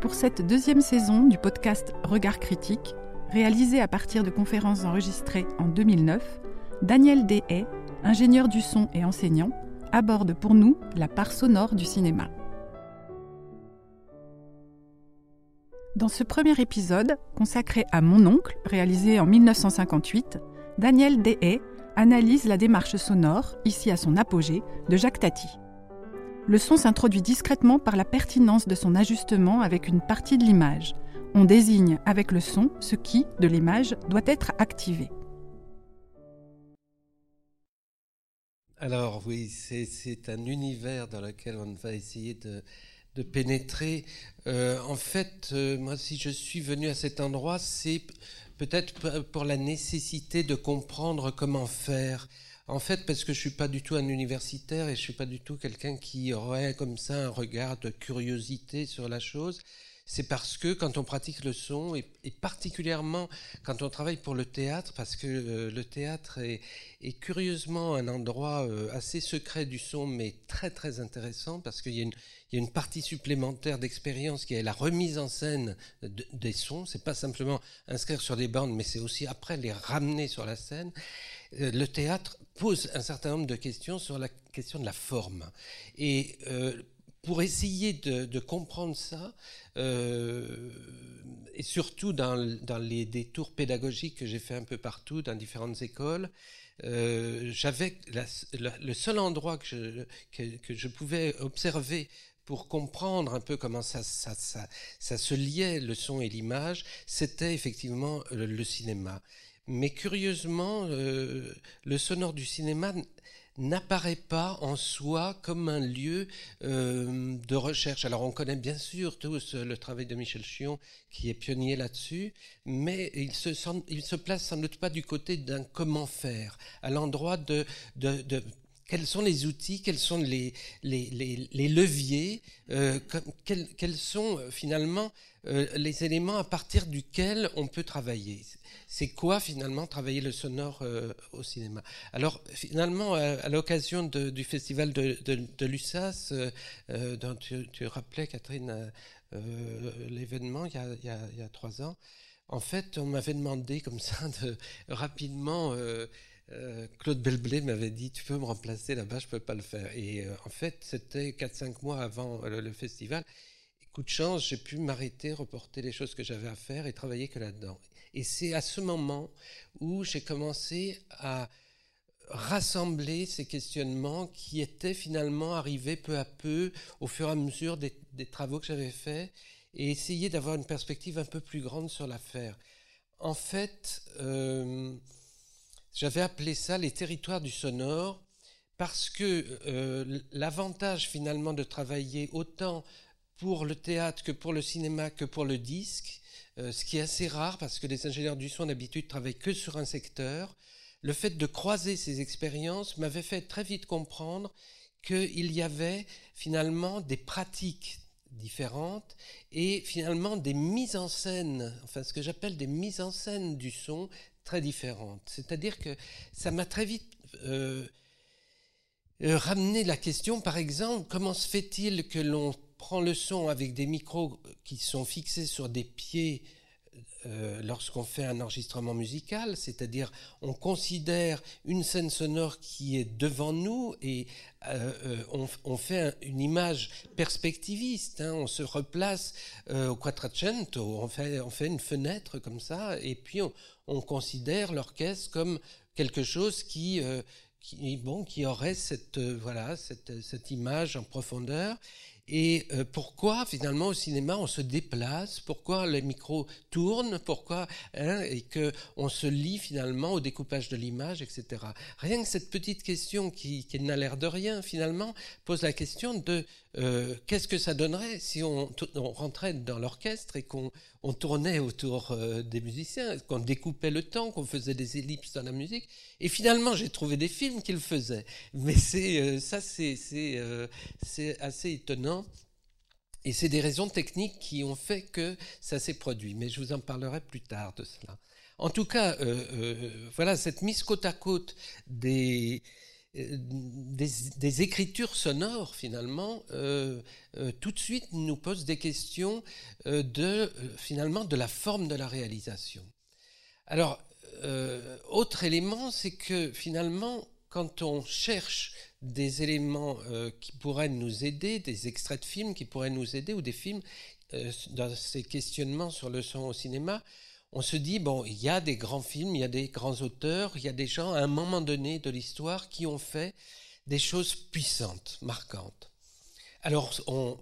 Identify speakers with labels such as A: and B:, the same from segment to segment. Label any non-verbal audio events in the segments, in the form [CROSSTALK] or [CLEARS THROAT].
A: Pour cette deuxième saison du podcast Regard critique, réalisé à partir de conférences enregistrées en 2009, Daniel Dehay, ingénieur du son et enseignant, aborde pour nous la part sonore du cinéma. Dans ce premier épisode, consacré à Mon oncle, réalisé en 1958, Daniel Dehay analyse la démarche sonore, ici à son apogée, de Jacques Tati le son s'introduit discrètement par la pertinence de son ajustement avec une partie de l'image. On désigne avec le son ce qui, de l'image, doit être activé.
B: Alors oui, c'est un univers dans lequel on va essayer de, pénétrer. Euh, en fait, euh, moi, si je suis venu à cet endroit, c'est peut-être pour la nécessité de comprendre comment faire. En fait, parce que je suis pas du tout un universitaire et je suis pas du tout quelqu'un qui aurait comme ça un regard de curiosité sur la chose. C'est parce que quand on pratique le son, et, particulièrement quand on travaille pour le théâtre, parce que euh, le théâtre est, curieusement un endroit euh, assez secret du son, mais très très intéressant, parce qu'il y, a une partie supplémentaire d'expérience qui est la remise en scène des sons. C'est pas simplement inscrire sur des bandes, mais c'est aussi après les ramener sur la scène. Euh, le théâtre pose un certain nombre de questions sur la question de la forme. Et pour essayer de, comprendre ça, euh, et surtout dans, les détours pédagogiques que j'ai fait un peu partout, dans différentes écoles, j'avais le seul endroit que je, pouvais observer pour comprendre un peu comment ça, se liait, le son et l'image, c'était effectivement le cinéma. Mais curieusement, euh, le sonore du cinéma n'apparaît pas en soi comme un lieu euh, de recherche. Alors on connaît bien sûr tous le travail de Michel Chion qui est pionnier là-dessus, mais il se, se place sans doute pas du côté d'un comment faire, à l'endroit de, quels sont les outils, quels sont les, les, les, leviers, euh, quels, quels, sont finalement les éléments à partir duquel on peut travailler c'est quoi finalement travailler le sonore euh, au cinéma? Alors finalement, à, l'occasion du festival de, de, l'USAS, euh, euh, dont tu, rappelais, Catherine, l'événement il, y a trois ans, en fait, on m'avait demandé comme ça de rapidement... Claude Belblé m'avait dit tu peux me remplacer là-bas, je peux pas le faire. Et en fait, c'était 4-5 mois avant le, festival. Coup de chance, j'ai pu m'arrêter, reporter les choses que j'avais à faire et travailler que là-dedans. Et c'est à ce moment où j'ai commencé à rassembler ces questionnements qui étaient finalement arrivés peu à peu au fur et à mesure des, travaux que j'avais faits et essayer d'avoir une perspective un peu plus grande sur l'affaire. En fait, euh, j'avais appelé ça les territoires du sonore parce que euh, l'avantage finalement de travailler autant pour le théâtre que pour le cinéma que pour le disque, euh, ce qui est assez rare parce que les ingénieurs du son d'habitude travaillent que sur un secteur. Le fait de croiser ces expériences m'avait fait très vite comprendre qu'il y avait finalement des pratiques différentes et finalement des mises en scène, enfin ce que j'appelle des mises en scène du son très différentes. C'est-à-dire que ça m'a très vite euh, euh, ramené la question, par exemple, comment se fait-il que l'on prend le son avec des micros qui sont fixés sur des pieds euh, lorsqu'on fait un enregistrement musical, c'est-à-dire on considère une scène sonore qui est devant nous et euh, euh, on, fait une image perspectiviste, hein. on se replace au quattrocento, on fait, une fenêtre comme ça et puis on, considère l'orchestre comme quelque chose qui, qui, bon, qui aurait cette, voilà, cette image en profondeur. Et euh, pourquoi finalement au cinéma on se déplace? Pourquoi les micros tournent? Pourquoi hein, et que on se lie finalement au découpage de l'image, etc. Rien que cette petite question qui n'a l'air de rien finalement pose la question de euh, qu'est-ce que ça donnerait si on, rentrait dans l'orchestre et qu'on on tournait autour euh, des musiciens, qu'on découpait le temps, qu'on faisait des ellipses dans la musique? Et finalement, j'ai trouvé des films qui le faisaient. Mais c'est euh, ça, c'est assez étonnant. Et c'est des raisons techniques qui ont fait que ça s'est produit. Mais je vous en parlerai plus tard de cela. En tout cas, voilà, cette mise côte à côte des, des, écritures sonores, finalement, tout de suite nous posent des questions de, finalement, de la forme de la réalisation. Alors, autre élément, c'est que finalement, quand on cherche des éléments qui pourraient nous aider, des extraits de films qui pourraient nous aider, ou des films dans ces questionnements sur le son au cinéma, on se dit, bon, il y a des grands films, il y a des grands auteurs, il y a des gens à un moment donné de l'histoire qui ont fait des choses puissantes, marquantes. Alors, on,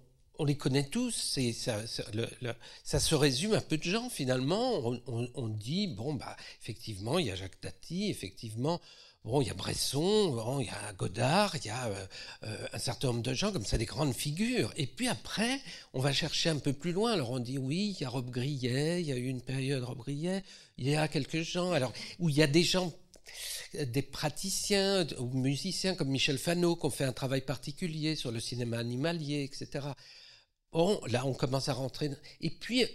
B: les connaît tous, ça, se résume à peu de gens finalement. On, on dit, bon, bah, effectivement, il y a Jacques Tati, effectivement, Bon, il y a Bresson, il y a Godard, il y a euh, euh, un certain nombre de gens comme ça, des grandes figures. Et puis après, on va chercher un peu plus loin. Alors on dit oui, il y a Rob Grillet, il y a eu une période Rob Grillet, il y a quelques gens, alors où il y a des gens, des praticiens ou musiciens comme Michel Fano qui ont fait un travail particulier sur le cinéma animalier, etc. Bon, là on commence à rentrer. Et puis euh,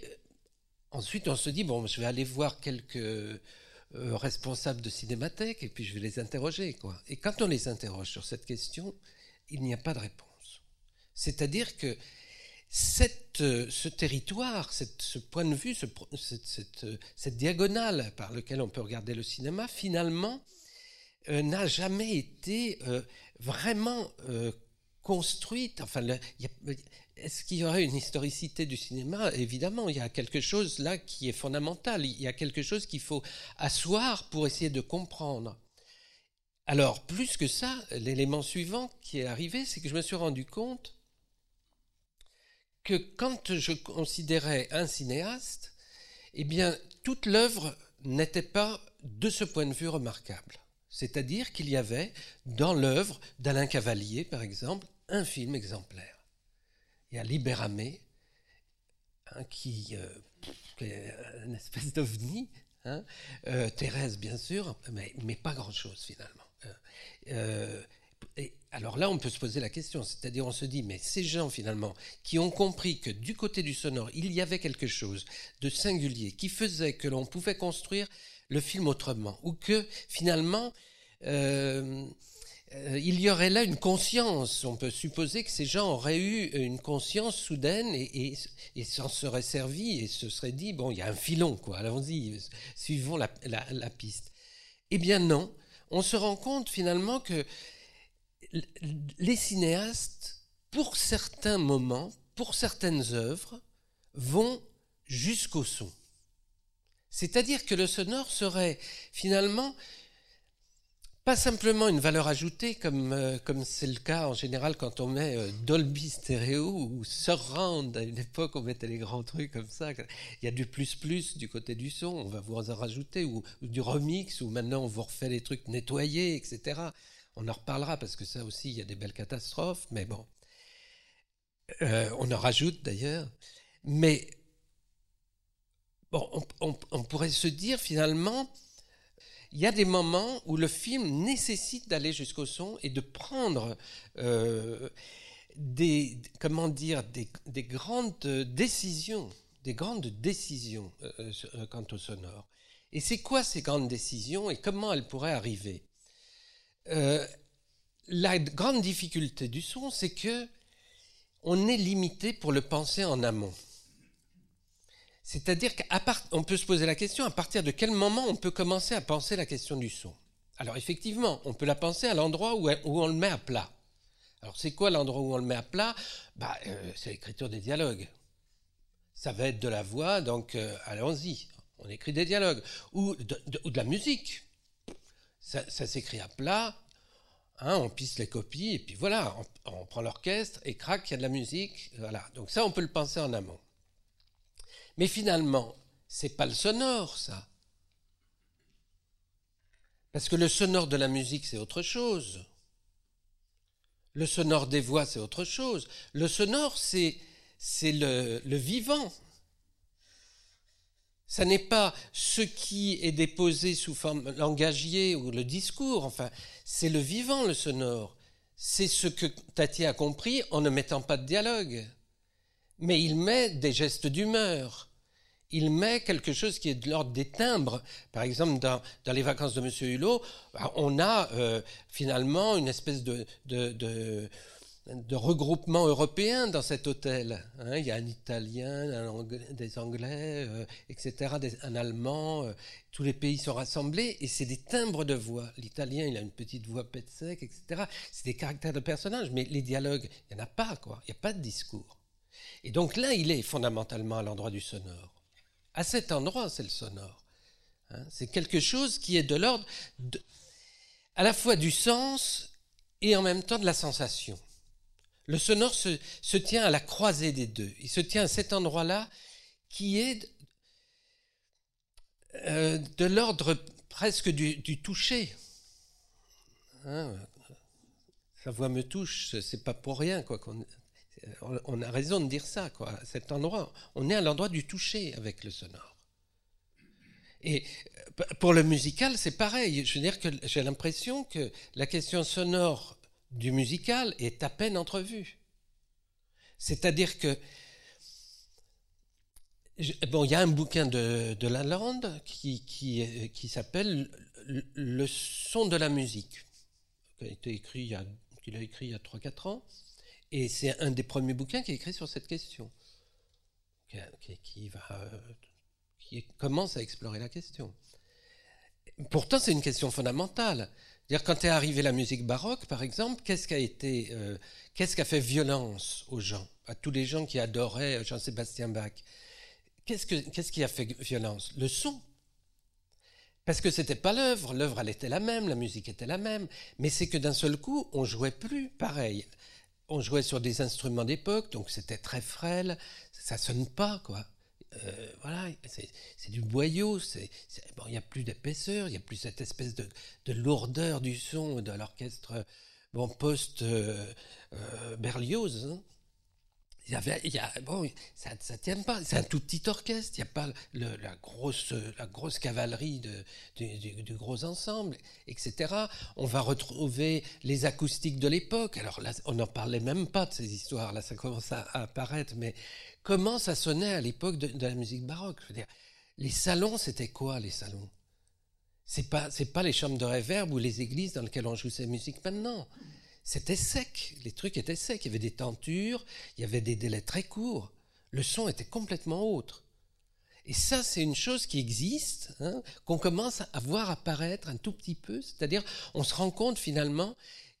B: ensuite on se dit bon, je vais aller voir quelques euh, responsables de cinémathèque et puis je vais les interroger. Quoi. Et quand on les interroge sur cette question, il n'y a pas de réponse. C'est-à-dire que cette, euh, ce territoire, cette, ce point de vue, ce, cette, cette, diagonale par laquelle on peut regarder le cinéma, finalement, euh, n'a jamais été vraiment construite. Enfin, est-ce qu'il y aurait une historicité du cinéma? Évidemment, il y a quelque chose là qui est fondamental. Il y a quelque chose qu'il faut asseoir pour essayer de comprendre. Alors, plus que ça, l'élément suivant qui est arrivé, c'est que je me suis rendu compte que quand je considérais un cinéaste, eh bien, toute l'œuvre n'était pas de ce point de vue remarquable. C'est-à-dire qu'il y avait dans l'œuvre d'Alain Cavalier, par exemple, un film exemplaire. Il y a Libéramé, hein, qui, euh, est une espèce d'ovni, hein, euh, Thérèse bien sûr, mais, mais pas grand-chose finalement. Euh, et alors là, on peut se poser la question, c'est-à-dire on se dit, mais ces gens finalement qui ont compris que du côté du sonore, il y avait quelque chose de singulier qui faisait que l'on pouvait construire le film autrement, ou que finalement euh, il y aurait là une conscience. On peut supposer que ces gens auraient eu une conscience soudaine et, s'en seraient servis et se seraient dit bon, il y a un filon, quoi. Allons-y, suivons la, piste. Eh bien non. On se rend compte finalement que les cinéastes, pour certains moments, pour certaines œuvres, vont jusqu'au son. C'est-à-dire que le sonore serait finalement pas simplement une valeur ajoutée, comme euh, comme c'est le cas en général quand on met euh, Dolby Stereo ou Surround. À une époque, on mettait les grands trucs comme ça. Il y a du plus plus du côté du son, on va vous en rajouter, ou, du remix, ou maintenant on vous refait les trucs nettoyés, etc. On en reparlera parce que ça aussi, il y a des belles catastrophes, mais bon. Euh, on en rajoute d'ailleurs. Mais bon, on pourrait se dire finalement, il y a des moments où le film nécessite d'aller jusqu'au son et de prendre euh, des, comment dire, des, grandes décisions, des grandes décisions euh, euh, quant au sonore. Et c'est quoi ces grandes décisions et comment elles pourraient arriver? La grande difficulté du son, c'est que on est limité pour le penser en amont. C'est-à-dire qu'on peut se poser la question à partir de quel moment on peut commencer à penser la question du son? Alors effectivement, on peut la penser à l'endroit où, on le met à plat. Alors c'est quoi l'endroit où on le met à plat? Bah, euh, C'est l'écriture des dialogues. Ça va être de la voix, donc euh, allons-y, on écrit des dialogues. Ou de, la musique. Ça, s'écrit à plat, hein, on pisse les copies, et puis voilà, on, prend l'orchestre, et crac, il y a de la musique. Voilà. Donc ça, on peut le penser en amont. Mais finalement, c'est pas le sonore, ça. Parce que le sonore de la musique, c'est autre chose. Le sonore des voix, c'est autre chose. Le sonore, c'est, le vivant. Ça n'est pas ce qui est déposé sous forme langagier ou le discours, enfin, c'est le vivant, le sonore. C'est ce que Tati a compris en ne mettant pas de dialogue mais il met des gestes d'humeur. il met quelque chose qui est de l'ordre des timbres. Par exemple, dans, les vacances de M. Hulot, bah, on a euh, finalement une espèce de, regroupement européen dans cet hôtel. Hein. il y a un Italien, des Anglais, euh, etc., un Allemand. Euh, tous les pays sont rassemblés et c'est des timbres de voix. L'Italien, il a une petite voix pète sec, etc. C'est des caractères de personnages, mais les dialogues, il n'y en a pas, quoi. Il n'y a pas de discours. Et donc là, il est fondamentalement à l'endroit du sonore. À cet endroit, c'est le sonore. Hein. c'est quelque chose qui est de l'ordre à la fois du sens et en même temps de la sensation. Le sonore se, tient à la croisée des deux. Il se tient à cet endroit-là qui est euh, de l'ordre presque du, toucher. Hein. sa voix me touche, c'est pas pour rien quoi on a raison de dire ça, quoi. Cet endroit, on est à l'endroit du toucher avec le sonore. Et euh, pour le musical, c'est pareil. Je veux que j'ai l'impression que la question sonore du musical est à peine entrevue. C'est-à-dire que bon, il y a un bouquin de, de Lalande qui, qui, qui s'appelle Le son de la musique, qui a été écrit qu'il a écrit il y a 3-4 ans. Et c'est un des premiers bouquins qui est écrit sur cette question, qui, qui commence à explorer la question. Pourtant, c'est une question fondamentale. Dire quand est arrivée la musique baroque, par exemple, qu'est-ce qui a euh, fait violence aux gens, à tous les gens qui adoraient Jean-Sébastien Bach? Qu'est-ce, que, qu'est-ce qui a fait violence? Le son. Parce que c'était pas l'œuvre, l'œuvre elle était la même, la musique était la même, mais c'est que d'un seul coup, on jouait plus pareil on jouait sur des instruments d'époque, donc c'était très frêle, ça sonne pas, quoi. Euh, voilà, c'est du boyau, il n'y a plus d'épaisseur, il n'y a plus cette espèce de, lourdeur du son de l'orchestre bon, post-Berlioz. Euh, euh, hein. Il y a, bon, ça ne tient pas. C'est un tout petit orchestre. Il n'y a pas la, grosse, la grosse cavalerie de, du, gros ensemble, etc. On va retrouver les acoustiques de l'époque. Alors là, on n'en parlait même pas de ces histoires. Là, ça commence à, apparaître. Mais comment ça sonnait à l'époque de, la musique baroque? Je veux dire, les salons, c'était quoi les salons? C'est pas, c'est pas les chambres de réverb ou les églises dans lesquelles on joue ces musiques maintenant c'était sec, les trucs étaient secs, il y avait des tentures, il y avait des délais très courts, le son était complètement autre. Et ça, c'est une chose qui existe, hein, qu'on commence à voir apparaître un tout petit peu, c'est-à-dire on se rend compte finalement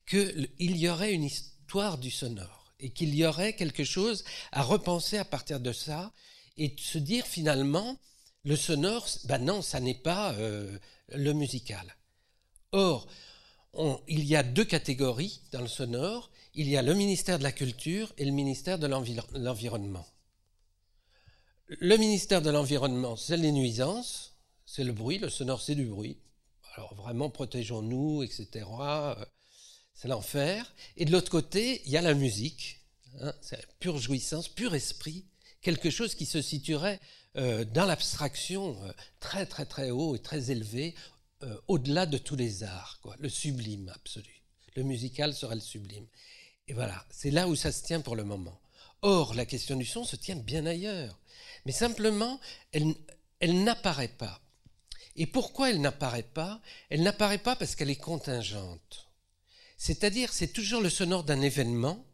B: qu'il y aurait une histoire du sonore et qu'il y aurait quelque chose à repenser à partir de ça et de se dire finalement, le sonore, ben non, ça n'est pas euh, le musical. Or, il y a deux catégories dans le sonore. Il y a le ministère de la Culture et le ministère de l'Environnement. Le ministère de l'Environnement, c'est les nuisances, c'est le bruit, le sonore, c'est du bruit. Alors vraiment, protégeons-nous, etc. C'est l'enfer. Et de l'autre côté, il y a la musique. Hein, c'est pure jouissance, pur esprit, quelque chose qui se situerait euh, dans l'abstraction euh, très très très haut et très élevé, euh, au-delà de tous les arts, quoi, le sublime absolu. Le musical serait le sublime. Et voilà, c'est là où ça se tient pour le moment. Or, la question du son se tient bien ailleurs. Mais simplement, elle n'apparaît pas. Et pourquoi elle n'apparaît pas? Elle n'apparaît pas parce qu'elle est contingente. C'est-à-dire, c'est toujours le sonore d'un événement,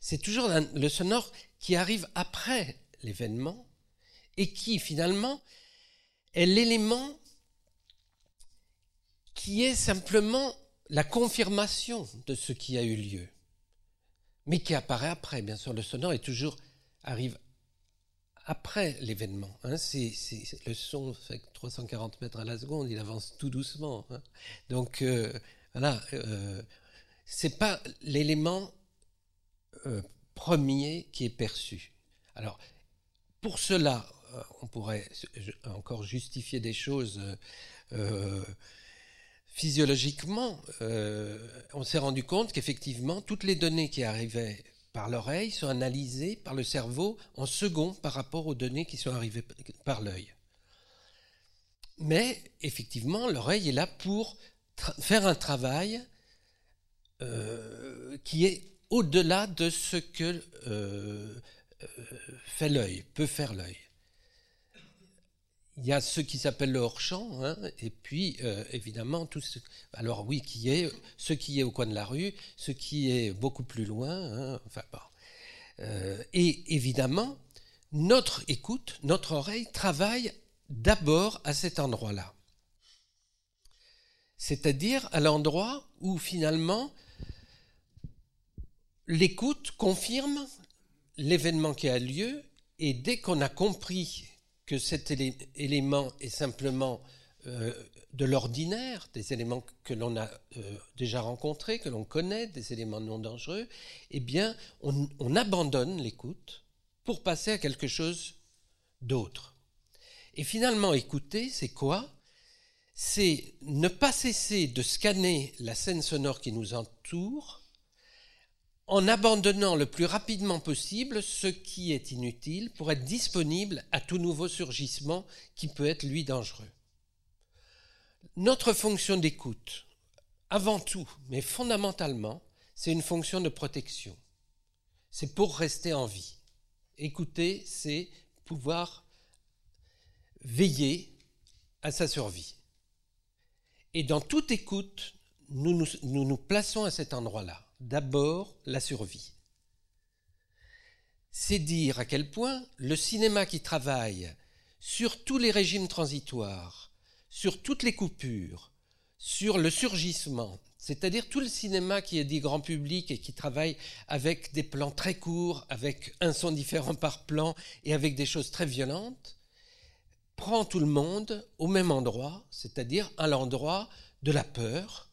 B: c'est toujours le sonore qui arrive après l'événement et qui, finalement, est l'élément qui est simplement la confirmation de ce qui a eu lieu, mais qui apparaît après. Bien sûr, le sonore est toujours arrive après l'événement. Hein. le son fait 340 mètres à la seconde, il avance tout doucement. Hein. Donc euh, voilà, euh, c'est pas l'élément euh, premier qui est perçu. Alors pour cela, euh, on pourrait encore justifier des choses physiologiquement, euh, on s'est rendu compte qu'effectivement, toutes les données qui arrivaient par l'oreille sont analysées par le cerveau en second par rapport aux données qui sont arrivées par l'œil. Mais effectivement, l'oreille est là pour faire un travail euh, qui est au-delà de ce que euh, fait l'œil, peut faire l'œil. Il y a ce qui s'appelle le hors-champ, hein, et puis euh, évidemment tout ce, qui est ce qui est au coin de la rue, ce qui est beaucoup plus loin, hein, enfin bon. Euh, et évidemment, notre écoute, notre oreille travaille d'abord à cet endroit-là, c'est-à-dire à l'endroit où finalement l'écoute confirme l'événement qui a lieu, et dès qu'on a compris que cet élément est simplement euh, de l'ordinaire, des éléments que l'on a euh, déjà rencontrés, que l'on connaît, des éléments non dangereux, eh bien, on, on abandonne l'écoute pour passer à quelque chose d'autre. Et finalement, écouter, c'est quoi? C'est ne pas cesser de scanner la scène sonore qui nous entoure en abandonnant le plus rapidement possible ce qui est inutile pour être disponible à tout nouveau surgissement qui peut être lui dangereux. Notre fonction d'écoute, avant tout, mais fondamentalement, c'est une fonction de protection. C'est pour rester en vie. Écouter, c'est pouvoir veiller à sa survie. Et dans toute écoute, nous nous, plaçons à cet endroit-là d'abord la survie. C'est dire à quel point le cinéma qui travaille sur tous les régimes transitoires, sur toutes les coupures, sur le surgissement, c'est-à-dire tout le cinéma qui est dit grand public et qui travaille avec des plans très courts, avec un son différent par plan et avec des choses très violentes, prend tout le monde au même endroit, c'est-à-dire à l'endroit de la peur,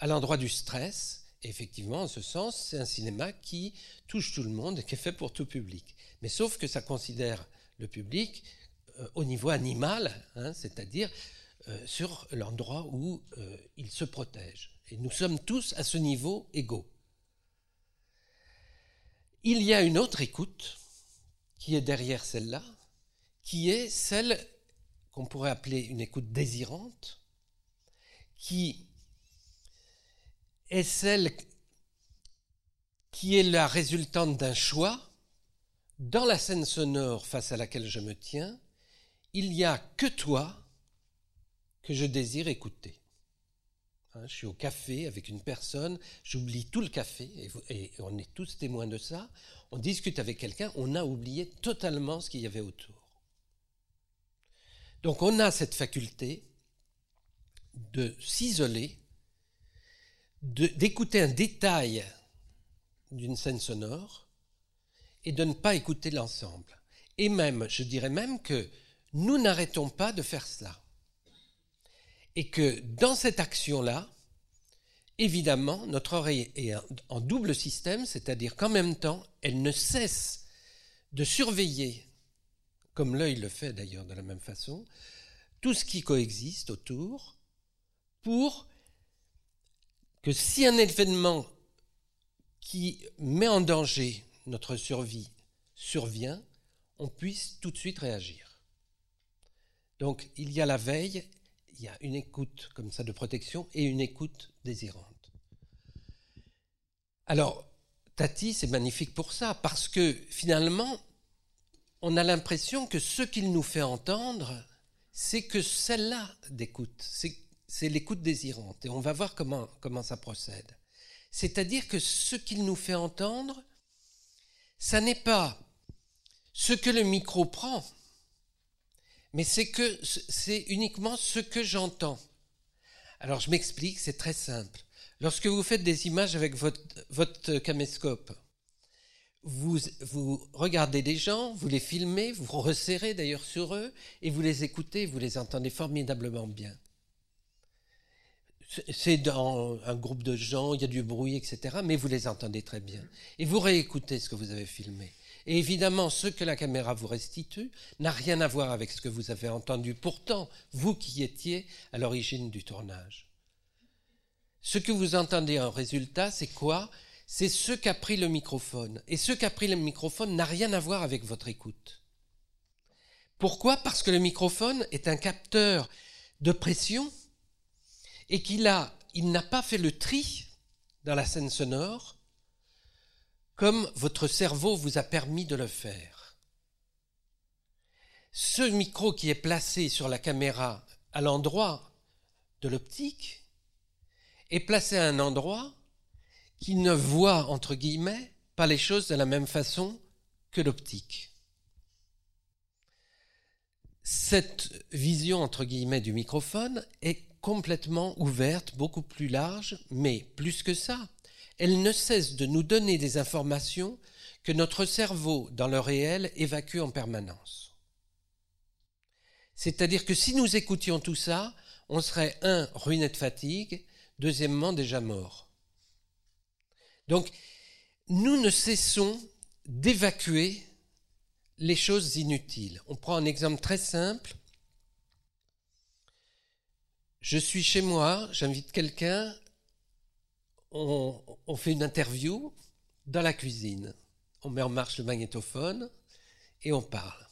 B: à l'endroit du stress, effectivement, en ce sens, c'est un cinéma qui touche tout le monde et qui est fait pour tout public. Mais sauf que ça considère le public euh, au niveau animal, hein, c'est-à-dire euh, sur l'endroit où euh, il se protège. Et nous sommes tous à ce niveau égaux. Il y a une autre écoute qui est derrière celle-là, qui est celle qu'on pourrait appeler une écoute désirante, qui est celle qui est la résultante d'un choix dans la scène sonore face à laquelle je me tiens, il n'y a que toi que je désire écouter. Hein, je suis au café avec une personne, j'oublie tout le café, et, on est tous témoins de ça. On discute avec quelqu'un, on a oublié totalement ce qu'il y avait autour. Donc on a cette faculté de s'isoler d'écouter un détail d'une scène sonore et de ne pas écouter l'ensemble. Et même, je dirais même que nous n'arrêtons pas de faire cela. Et que dans cette action-là, évidemment, notre oreille est en double système, c'est-à-dire qu'en même temps, elle ne cesse de surveiller, comme l'œil le fait d'ailleurs de la même façon, tout ce qui coexiste autour pour que si un événement qui met en danger notre survie survient, on puisse tout de suite réagir. Donc il y a la veille, il y a une écoute comme ça de protection et une écoute désirante. Alors, Tati, c'est magnifique pour ça, parce que finalement, on a l'impression que ce qu'il nous fait entendre, c'est que celle-là d'écoute, c'est l'écoute désirante. Et on va voir comment, ça procède. C'est-à-dire que ce qu'il nous fait entendre, ça n'est pas ce que le micro prend, mais c'est que c'est uniquement ce que j'entends. Alors je m'explique, c'est très simple. Lorsque vous faites des images avec votre, votre caméscope, vous, vous regardez des gens, vous les filmez, vous resserrez d'ailleurs sur eux, et vous les écoutez, vous les entendez formidablement bien c'est dans un groupe de gens, il y a du bruit, etc. Mais vous les entendez très bien. Et vous réécoutez ce que vous avez filmé. Et évidemment, ce que la caméra vous restitue n'a rien à voir avec ce que vous avez entendu. Pourtant, vous qui étiez à l'origine du tournage. Ce que vous entendez en résultat, c'est quoi? C'est ce qu'a pris le microphone. Et ce qu'a pris le microphone n'a rien à voir avec votre écoute. Pourquoi? Parce que le microphone est un capteur de pression et qu'il il n'a pas fait le tri dans la scène sonore comme votre cerveau vous a permis de le faire. ce micro qui est placé sur la caméra à l'endroit de l'optique est placé à un endroit qui ne voit, entre guillemets, pas les choses de la même façon que l'optique. Cette vision, entre guillemets, du microphone est complètement ouverte, beaucoup plus large, mais plus que ça, elle ne cesse de nous donner des informations que notre cerveau, dans le réel, évacue en permanence. C'est-à-dire que si nous écoutions tout ça, on serait, un, ruiné de fatigue, deuxièmement, déjà mort. Donc, nous ne cessons d'évacuer les choses inutiles. On prend un exemple très simple. Je suis chez moi, j'invite quelqu'un, on, fait une interview dans la cuisine. On met en marche le magnétophone et on parle.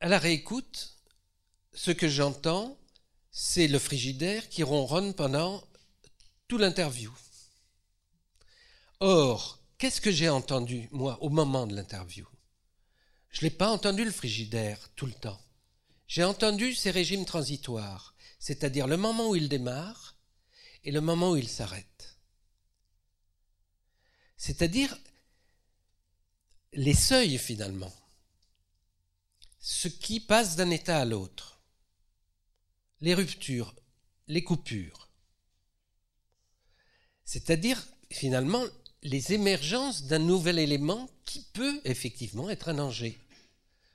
B: À la réécoute, ce que j'entends, c'est le frigidaire qui ronronne pendant tout l'interview. Or, qu'est-ce que j'ai entendu, moi, au moment de l'interview? Je n'ai pas entendu le frigidaire tout le temps. J'ai entendu ces régimes transitoires, c'est-à-dire le moment où il démarre et le moment où il s'arrête. C'est-à-dire les seuils finalement, ce qui passe d'un état à l'autre, les ruptures, les coupures. C'est-à-dire finalement les émergences d'un nouvel élément qui peut effectivement être un danger.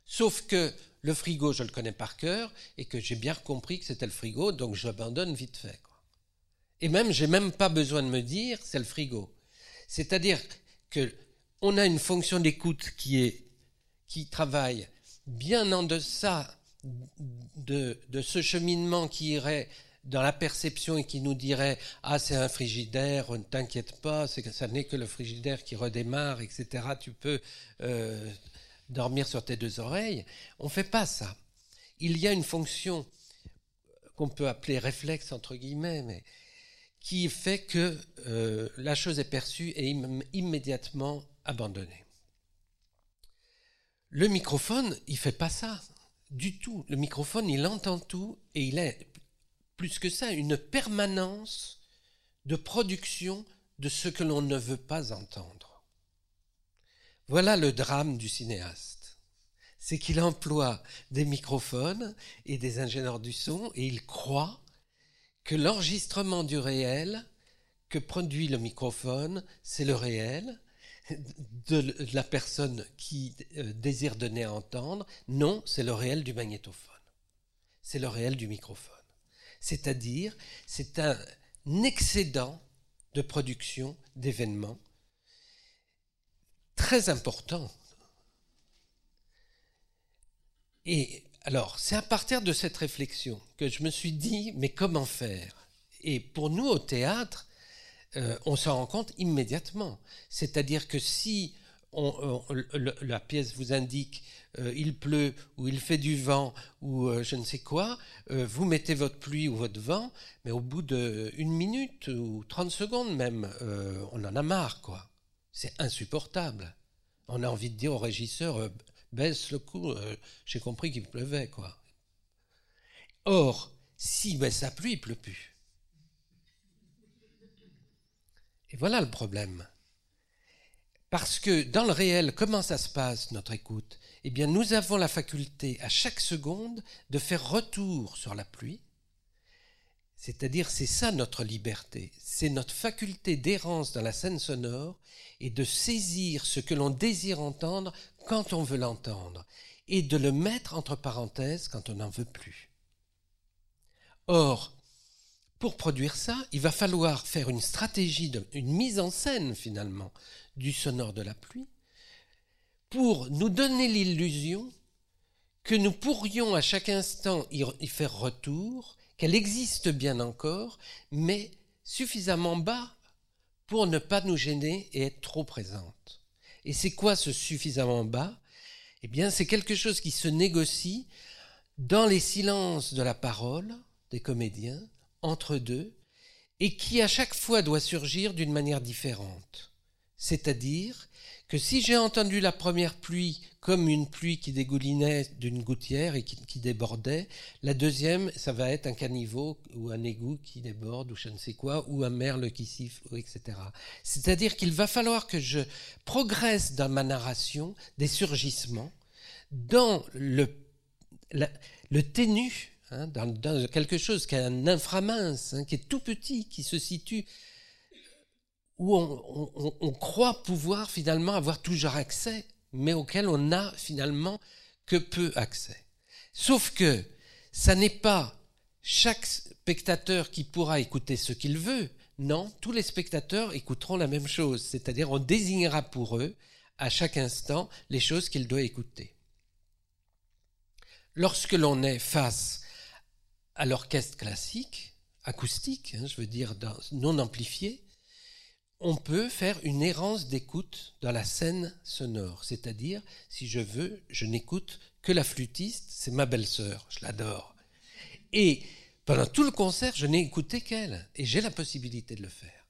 B: Sauf que le frigo, je le connais par cœur et que j'ai bien compris que c'était le frigo, donc j'abandonne vite fait. Et même, j'ai même pas besoin de me dire c'est le frigo. C'est-à-dire que on a une fonction d'écoute qui est qui travaille bien en deçà de, de ce cheminement qui irait dans la perception et qui nous dirait ah c'est un frigidaire, ne t'inquiète pas, c'est ça n'est que le frigidaire qui redémarre, etc. Tu peux euh, dormir sur tes deux oreilles. On fait pas ça. Il y a une fonction qu'on peut appeler réflexe entre guillemets, qui fait que euh, la chose est perçue et immédiatement abandonnée. Le microphone, il fait pas ça du tout. Le microphone, il entend tout et il est plus que ça, une permanence de production de ce que l'on ne veut pas entendre. Voilà le drame du cinéaste. C'est qu'il emploie des microphones et des ingénieurs du son et il croit que l'enregistrement du réel que produit le microphone, c'est le réel de la personne qui euh, désire donner à entendre. Non, c'est le réel du magnétophone. C'est le réel du microphone c'est-à-dire c'est un excédent de production d'événements très important. Et alors, c'est à partir de cette réflexion que je me suis dit, mais comment faire? Et pour nous, au théâtre, euh, on s'en rend compte immédiatement. C'est-à-dire que si la pièce vous indique euh, il pleut ou il fait du vent ou euh, je ne sais quoi, vous mettez votre pluie ou votre vent, mais au bout d'une minute ou 30 secondes même, on en a marre, quoi. C'est insupportable. On a envie de dire au régisseur, baisse le coup, j'ai compris qu'il pleuvait, quoi. Or, si baisse sa pluie, il pleut plus. Et voilà le problème. Parce que dans le réel, comment ça se passe, notre écoute? Eh bien, nous avons la faculté à chaque seconde de faire retour sur la pluie. C'est-à-dire, c'est ça notre liberté, c'est notre faculté d'errance dans la scène sonore et de saisir ce que l'on désire entendre quand on veut l'entendre et de le mettre entre parenthèses quand on n'en veut plus. Or, pour produire ça, il va falloir faire une stratégie, une mise en scène finalement, du sonore de la pluie, pour nous donner l'illusion que nous pourrions à chaque instant y faire retour, qu'elle existe bien encore, mais suffisamment bas pour ne pas nous gêner et être trop présente. Et c'est quoi ce suffisamment bas? Eh bien, c'est quelque chose qui se négocie dans les silences de la parole des comédiens, entre deux, et qui à chaque fois doit surgir d'une manière différente. C'est-à-dire que si j'ai entendu la première pluie comme une pluie qui dégoulinait d'une gouttière et qui, débordait, la deuxième, ça va être un caniveau ou un égout qui déborde ou je ne sais quoi, ou un merle qui siffle, etc. C'est-à-dire qu'il va falloir que je progresse dans ma narration des surgissements dans le, le ténu, hein, dans, quelque chose qui est un inframince, hein, qui est tout petit, qui se situe où on, croit pouvoir finalement avoir toujours accès, mais auquel on n'a finalement que peu accès. Sauf que ça n'est pas chaque spectateur qui pourra écouter ce qu'il veut. Non, tous les spectateurs écouteront la même chose, c'est-à-dire on désignera pour eux à chaque instant les choses qu'ils doivent écouter. Lorsque l'on est face à l'orchestre classique, acoustique, hein, je veux dire non amplifié, on peut faire une errance d'écoute dans la scène sonore. C'est-à-dire, si je veux, je n'écoute que la flûtiste, c'est ma belle-sœur, je l'adore. Et pendant tout le concert, je n'ai écouté qu'elle, et j'ai la possibilité de le faire.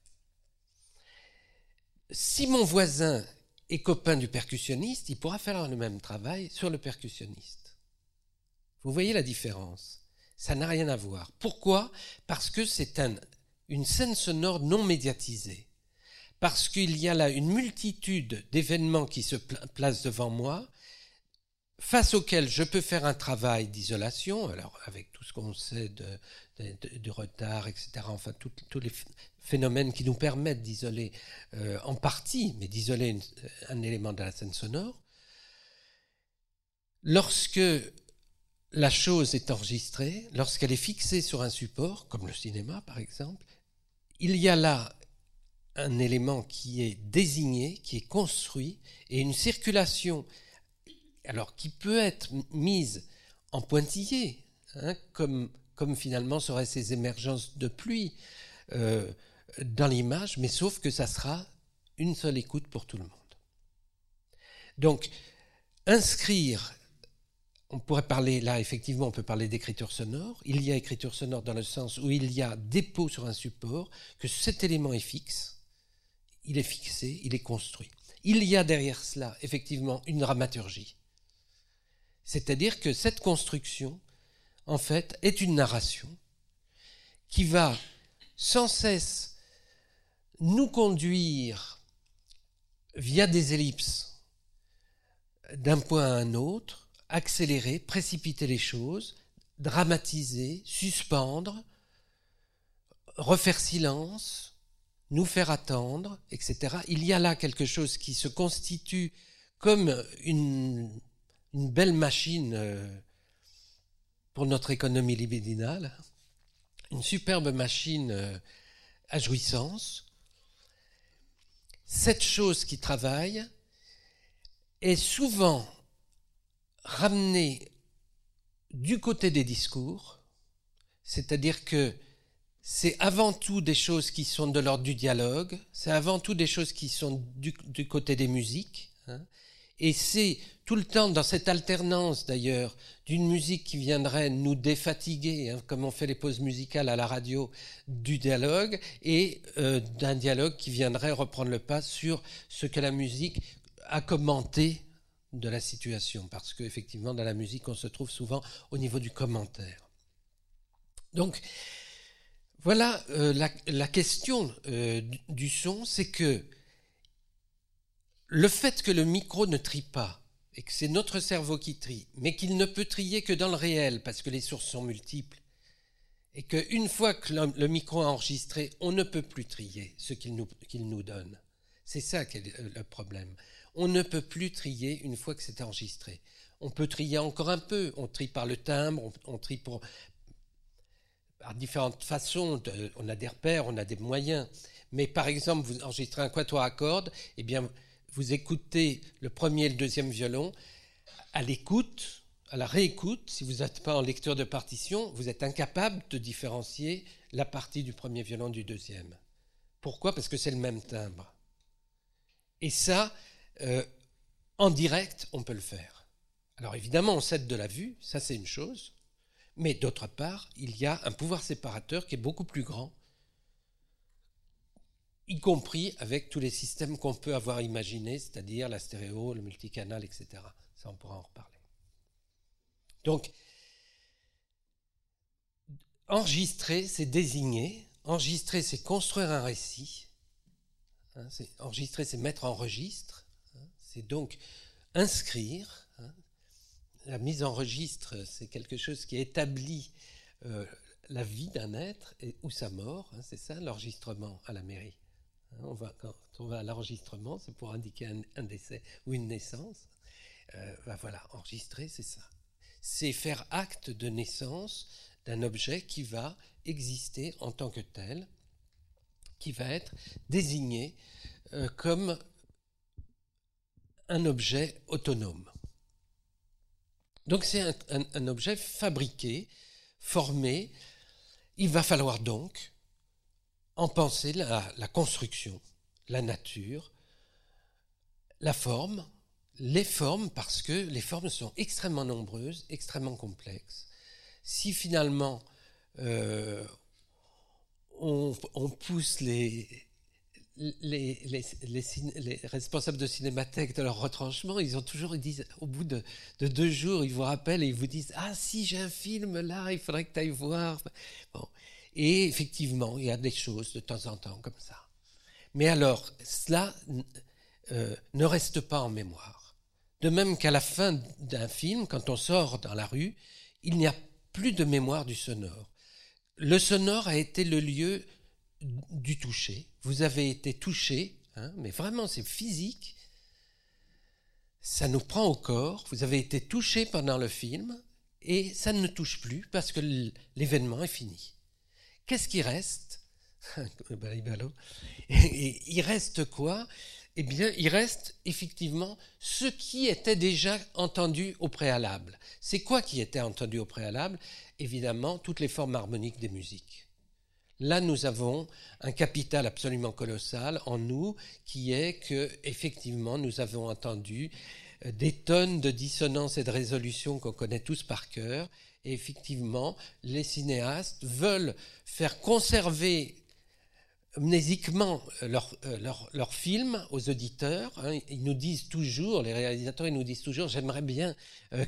B: Si mon voisin est copain du percussionniste, il pourra faire le même travail sur le percussionniste. Vous voyez la différence? Ça n'a rien à voir. Pourquoi? Parce que c'est une scène sonore non médiatisée parce qu'il y a là une multitude d'événements qui se placent devant moi, face auxquels je peux faire un travail d'isolation, alors avec tout ce qu'on sait de, retard, etc., enfin tous les phénomènes qui nous permettent d'isoler euh, en partie, mais d'isoler un élément de la scène sonore. Lorsque la chose est enregistrée, lorsqu'elle est fixée sur un support, comme le cinéma par exemple, il y a là un élément qui est désigné, qui est construit, et une circulation, alors qui peut être mise en pointillé, hein, comme, finalement seraient ces émergences de pluie euh, dans l'image, mais sauf que ça sera une seule écoute pour tout le monde. Donc, inscrire, on pourrait parler là, effectivement, on peut parler d'écriture sonore. Il y a écriture sonore dans le sens où il y a dépôt sur un support, que cet élément est fixe, il est fixé, il est construit. Il y a derrière cela, effectivement, une dramaturgie. C'est-à-dire que cette construction, en fait, est une narration qui va sans cesse nous conduire via des ellipses d'un point à un autre, accélérer, précipiter les choses, dramatiser, suspendre, refaire silence, nous faire attendre, etc. Il y a là quelque chose qui se constitue comme une, belle machine euh, pour notre économie libidinale, une superbe machine euh, à jouissance. Cette chose qui travaille est souvent ramenée du côté des discours, c'est-à-dire que c'est avant tout des choses qui sont de l'ordre du dialogue, c'est avant tout des choses qui sont du, côté des musiques, hein. et c'est tout le temps dans cette alternance d'ailleurs d'une musique qui viendrait nous défatiguer, hein, comme on fait les pauses musicales à la radio, du dialogue, et euh, d'un dialogue qui viendrait reprendre le pas sur ce que la musique a commenté de la situation, parce qu'effectivement dans la musique on se trouve souvent au niveau du commentaire. Donc, voilà euh, la, question euh, du son, c'est que le fait que le micro ne trie pas, et que c'est notre cerveau qui trie, mais qu'il ne peut trier que dans le réel, parce que les sources sont multiples, et qu'une fois que le, micro a enregistré, on ne peut plus trier ce qu'il nous, donne. C'est ça le problème. On ne peut plus trier une fois que c'est enregistré. On peut trier encore un peu. On trie par le timbre, on trie pour, par différentes façons. on a des repères, on a des moyens. Mais par exemple, vous enregistrez un quatuor à cordes, eh bien, vous écoutez le premier et le deuxième violon. À l'écoute, à la réécoute, si vous n'êtes pas en lecture de partition, vous êtes incapable de différencier la partie du premier violon du deuxième. Pourquoi? Parce que c'est le même timbre. Et ça, euh, en direct, on peut le faire. Alors évidemment, on cède de la vue, ça c'est une chose. Mais d'autre part, il y a un pouvoir séparateur qui est beaucoup plus grand. y compris avec tous les systèmes qu'on peut avoir imaginés, c'est-à-dire la stéréo, le multicanal, etc. Ça, on pourra en reparler. Donc, enregistrer, c'est désigner. Enregistrer, c'est construire un récit. Hein, enregistrer, c'est mettre en registre. Hein, c'est donc inscrire. Hein. La mise en registre, c'est quelque chose qui établit euh, la vie d'un être ou sa mort. c'est ça l'enregistrement à la mairie. On va, quand on va à l'enregistrement, c'est pour indiquer un, décès ou une naissance. Euh, ben voilà, enregistrer, c'est ça. C'est faire acte de naissance d'un objet qui va exister en tant que tel, qui va être désigné euh, comme un objet autonome. Donc c'est un, objet fabriqué, formé. Il va falloir donc en penser la construction, la nature, la forme, les formes, parce que les formes sont extrêmement nombreuses, extrêmement complexes, si finalement euh, on, pousse les, les, responsables de cinémathèque de leur retranchement, ils ont toujours, ils disent, au bout de, deux jours, ils vous rappellent et ils vous disent Ah, si j'ai un film là, il faudrait que tu ailles voir. Bon. Et effectivement, il y a des choses de temps en temps comme ça. Mais alors, cela euh, ne reste pas en mémoire. De même qu'à la fin d'un film, quand on sort dans la rue, il n'y a plus de mémoire du sonore. Le sonore a été le lieu du toucher. Vous avez été touché, hein, mais vraiment c'est physique. Ça nous prend au corps. Vous avez été touché pendant le film et ça ne touche plus parce que l'événement est fini. Qu'est-ce qui reste? [LAUGHS] Il reste quoi? Eh bien, il reste effectivement ce qui était déjà entendu au préalable. C'est quoi qui était entendu au préalable? Évidemment, toutes les formes harmoniques des musiques. Là, nous avons un capital absolument colossal en nous, qui est que, effectivement, nous avons entendu euh, des tonnes de dissonances et de résolutions qu'on connaît tous par cœur. Et effectivement, les cinéastes veulent faire conserver amnésiquement euh, leur, euh, leur, film aux auditeurs. Hein. Ils nous disent toujours, les réalisateurs, ils nous disent toujours, j'aimerais bien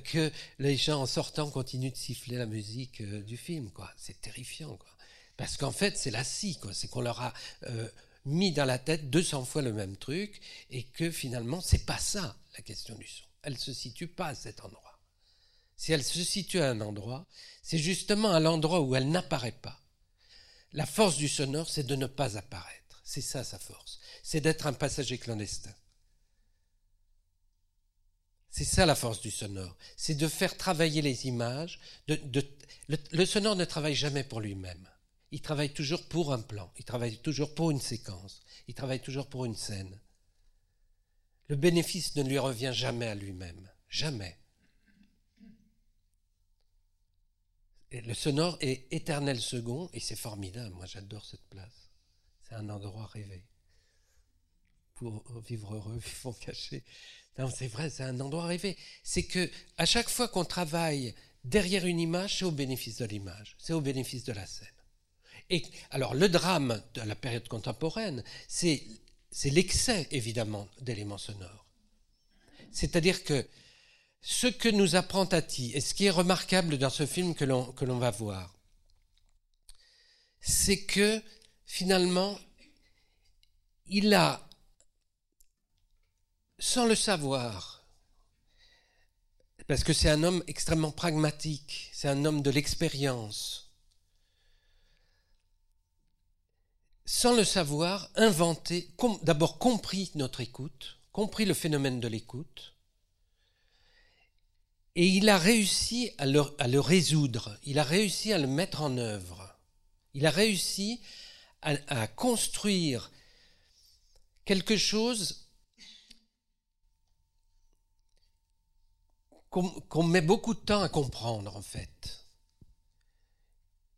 B: que les gens en sortant continuent de siffler la musique du film. C'est terrifiant. Parce qu'en fait, c'est la scie. quoi. C'est qu'on leur a mis dans la tête 200 fois le même truc et que finalement, c'est pas ça la question du son. Elle se situe pas à cet endroit. Si elle se situe à un endroit, c'est justement à l'endroit où elle n'apparaît pas la force du sonore, c'est de ne pas apparaître. C'est ça sa force. C'est d'être un passager clandestin. C'est ça la force du sonore. C'est de faire travailler les images. le, sonore ne travaille jamais pour lui-même. Il travaille toujours pour un plan. Il travaille toujours pour une séquence. Il travaille toujours pour une scène. Le bénéfice ne lui revient jamais à lui-même. Jamais. le sonore est éternel second et c'est formidable. Moi, j'adore cette place. C'est un endroit rêvé. Pour vivre heureux, [LAUGHS] vivons cachés. Non, c'est vrai, c'est un endroit rêvé. C'est que à chaque fois qu'on travaille derrière une image, c'est au bénéfice de l'image, c'est au bénéfice de la scène. Et alors, le drame de la période contemporaine, c'est l'excès, évidemment, d'éléments sonores. C'est-à-dire que ce que nous apprend Tati, et ce qui est remarquable dans ce film que l'on va voir, c'est que finalement, il a, sans le savoir, parce que c'est un homme extrêmement pragmatique, c'est un homme de l'expérience, sans le savoir, inventé, d'abord compris notre écoute, compris le phénomène de l'écoute, et il a réussi à le, résoudre, il a réussi à le mettre en œuvre, il a réussi à, construire quelque chose qu'on met beaucoup de temps à comprendre en fait.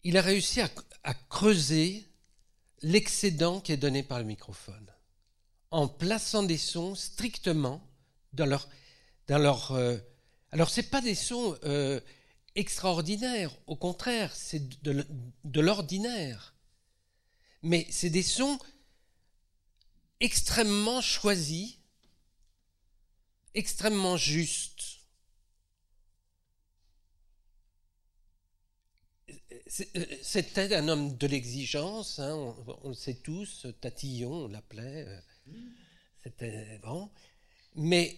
B: Il a réussi à, creuser l'excédent qui est donné par le microphone en plaçant des sons strictement dans leur, dans leur euh, alors, ce pas des sons euh, extraordinaires, au contraire, c'est de, l'ordinaire. Mais c'est des sons extrêmement choisi, extrêmement juste. C'était un homme de l'exigence, hein, on, le sait tous, Tatillon, on l'appelait. Euh, c'était bon. Mais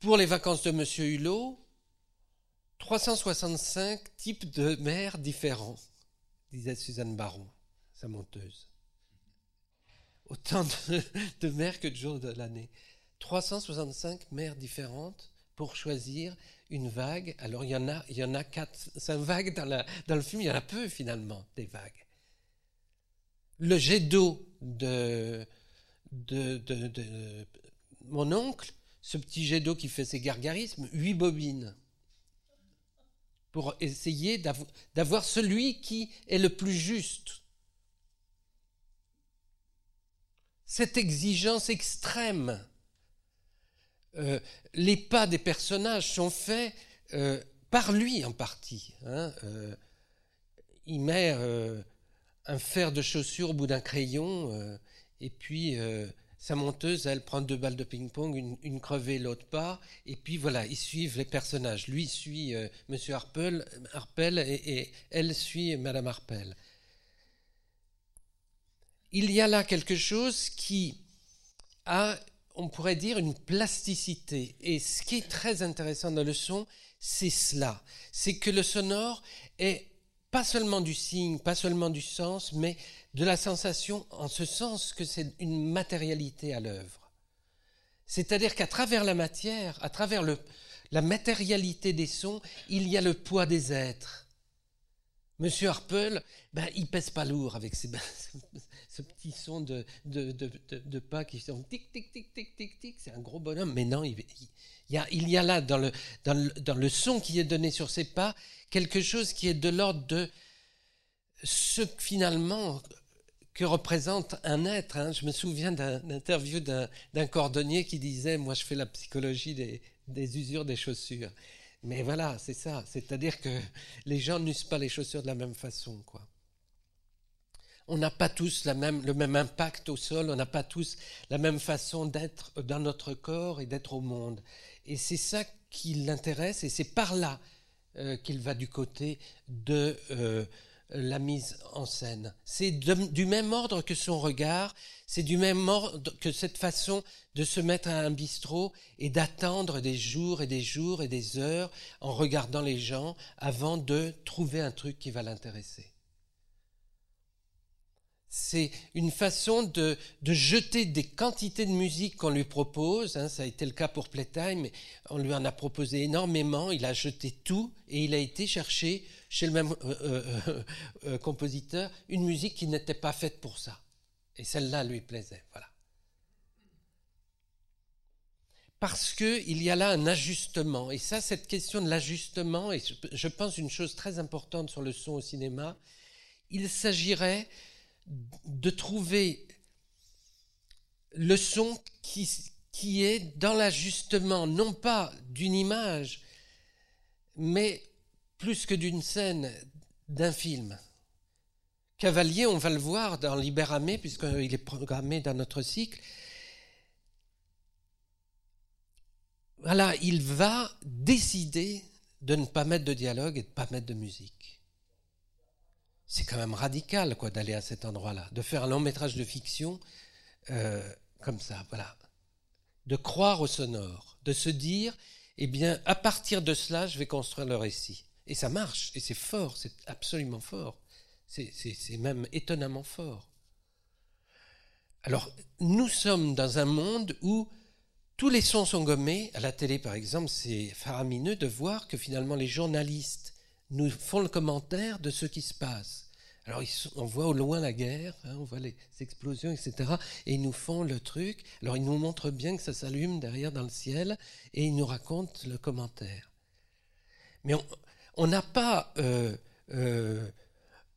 B: pour les vacances de M. Hulot, 365 types de mères différents, disait Suzanne Baron, sa monteuse. Autant de, [LAUGHS] de mères que de jours de l'année. 365 mères différentes pour choisir une vague. Alors il y en a, il y en a quatre, cinq vagues dans, dans le film, il y en a peu finalement, des vagues. Le jet d'eau de, de, de, mon oncle, ce petit jet d'eau qui fait ses gargarismes, huit bobines pour essayer d'avoir celui qui est le plus juste. Cette exigence extrême. Euh, les pas des personnages sont faits euh, par lui en partie. Hein, euh, il met un fer de chaussure au bout d'un crayon, et puis sa monteuse, elle prend deux balles de ping-pong, une, crevée, l'autre pas, et puis voilà, ils suivent les personnages. Lui suit Monsieur Harpel, et, elle suit Madame Harpel. Il y a là quelque chose qui a, on pourrait dire, une plasticité. Et ce qui est très intéressant dans le son, c'est cela. C'est que le sonore est pas seulement du signe, pas seulement du sens, mais de la sensation en ce sens que c'est une matérialité à l'œuvre. C'est-à-dire qu'à travers la matière, à travers la matérialité des sons, il y a le poids des êtres. Monsieur Harpel, ben, il pèse pas lourd avec ses, [LAUGHS] ce petit son de, pas qui sont tic, tic, tic, tic, tic, tic. C'est un gros bonhomme, mais non, il, y a, là, dans le son qui est donné sur ses pas, quelque chose qui est de l'ordre de ce finalement que représente un être. Hein. Je me souviens d'une interview d'un cordonnier qui disait, moi je fais la psychologie des, des usures des chaussures. Mais voilà, c'est ça. C'est-à-dire que les gens n'usent pas les chaussures de la même façon, quoi. On n'a pas tous le même impact au sol, on n'a pas tous la même façon d'être dans notre corps et d'être au monde. Et c'est ça qui l'intéresse, et c'est par là euh, qu'il va du côté de euh, la mise en scène. C'est du même ordre que son regard, c'est du même ordre que cette façon de se mettre à un bistrot et d'attendre des jours et des jours et des heures en regardant les gens avant de trouver un truc qui va l'intéresser. C'est une façon de, jeter des quantités de musique qu'on lui propose. Hein, ça a été le cas pour Playtime. On lui en a proposé énormément. Il a jeté tout et il a été chercher chez le même euh, euh, euh, compositeur une musique qui n'était pas faite pour ça. Et celle-là lui plaisait. Voilà. Parce qu'il y a là un ajustement. Et ça, cette question de l'ajustement, et je pense une chose très importante sur le son au cinéma, il s'agirait de trouver le son qui, qui est dans l'ajustement, non pas d'une image, mais plus que d'une scène, d'un film. Cavalier, on va le voir dans Libéramé, puisqu'il est programmé dans notre cycle. Voilà, il va décider de ne pas mettre de dialogue et de ne pas mettre de musique. C'est quand même radical, quoi, d'aller à cet endroit-là, de faire un long métrage de fiction euh, comme ça, voilà. De croire au sonore, de se dire, eh bien, à partir de cela, je vais construire le récit. Et ça marche, et c'est fort, c'est absolument fort. C'est même étonnamment fort. Alors, nous sommes dans un monde où tous les sons sont gommés. À la télé, par exemple, c'est faramineux de voir que finalement les journalistes nous font le commentaire de ce qui se passe. Alors, on voit au loin la guerre, hein, on voit les explosions, etc. Et ils nous font le truc. Alors, ils nous montrent bien que ça s'allume derrière dans le ciel et ils nous racontent le commentaire. Mais on, n'a pas euh, euh,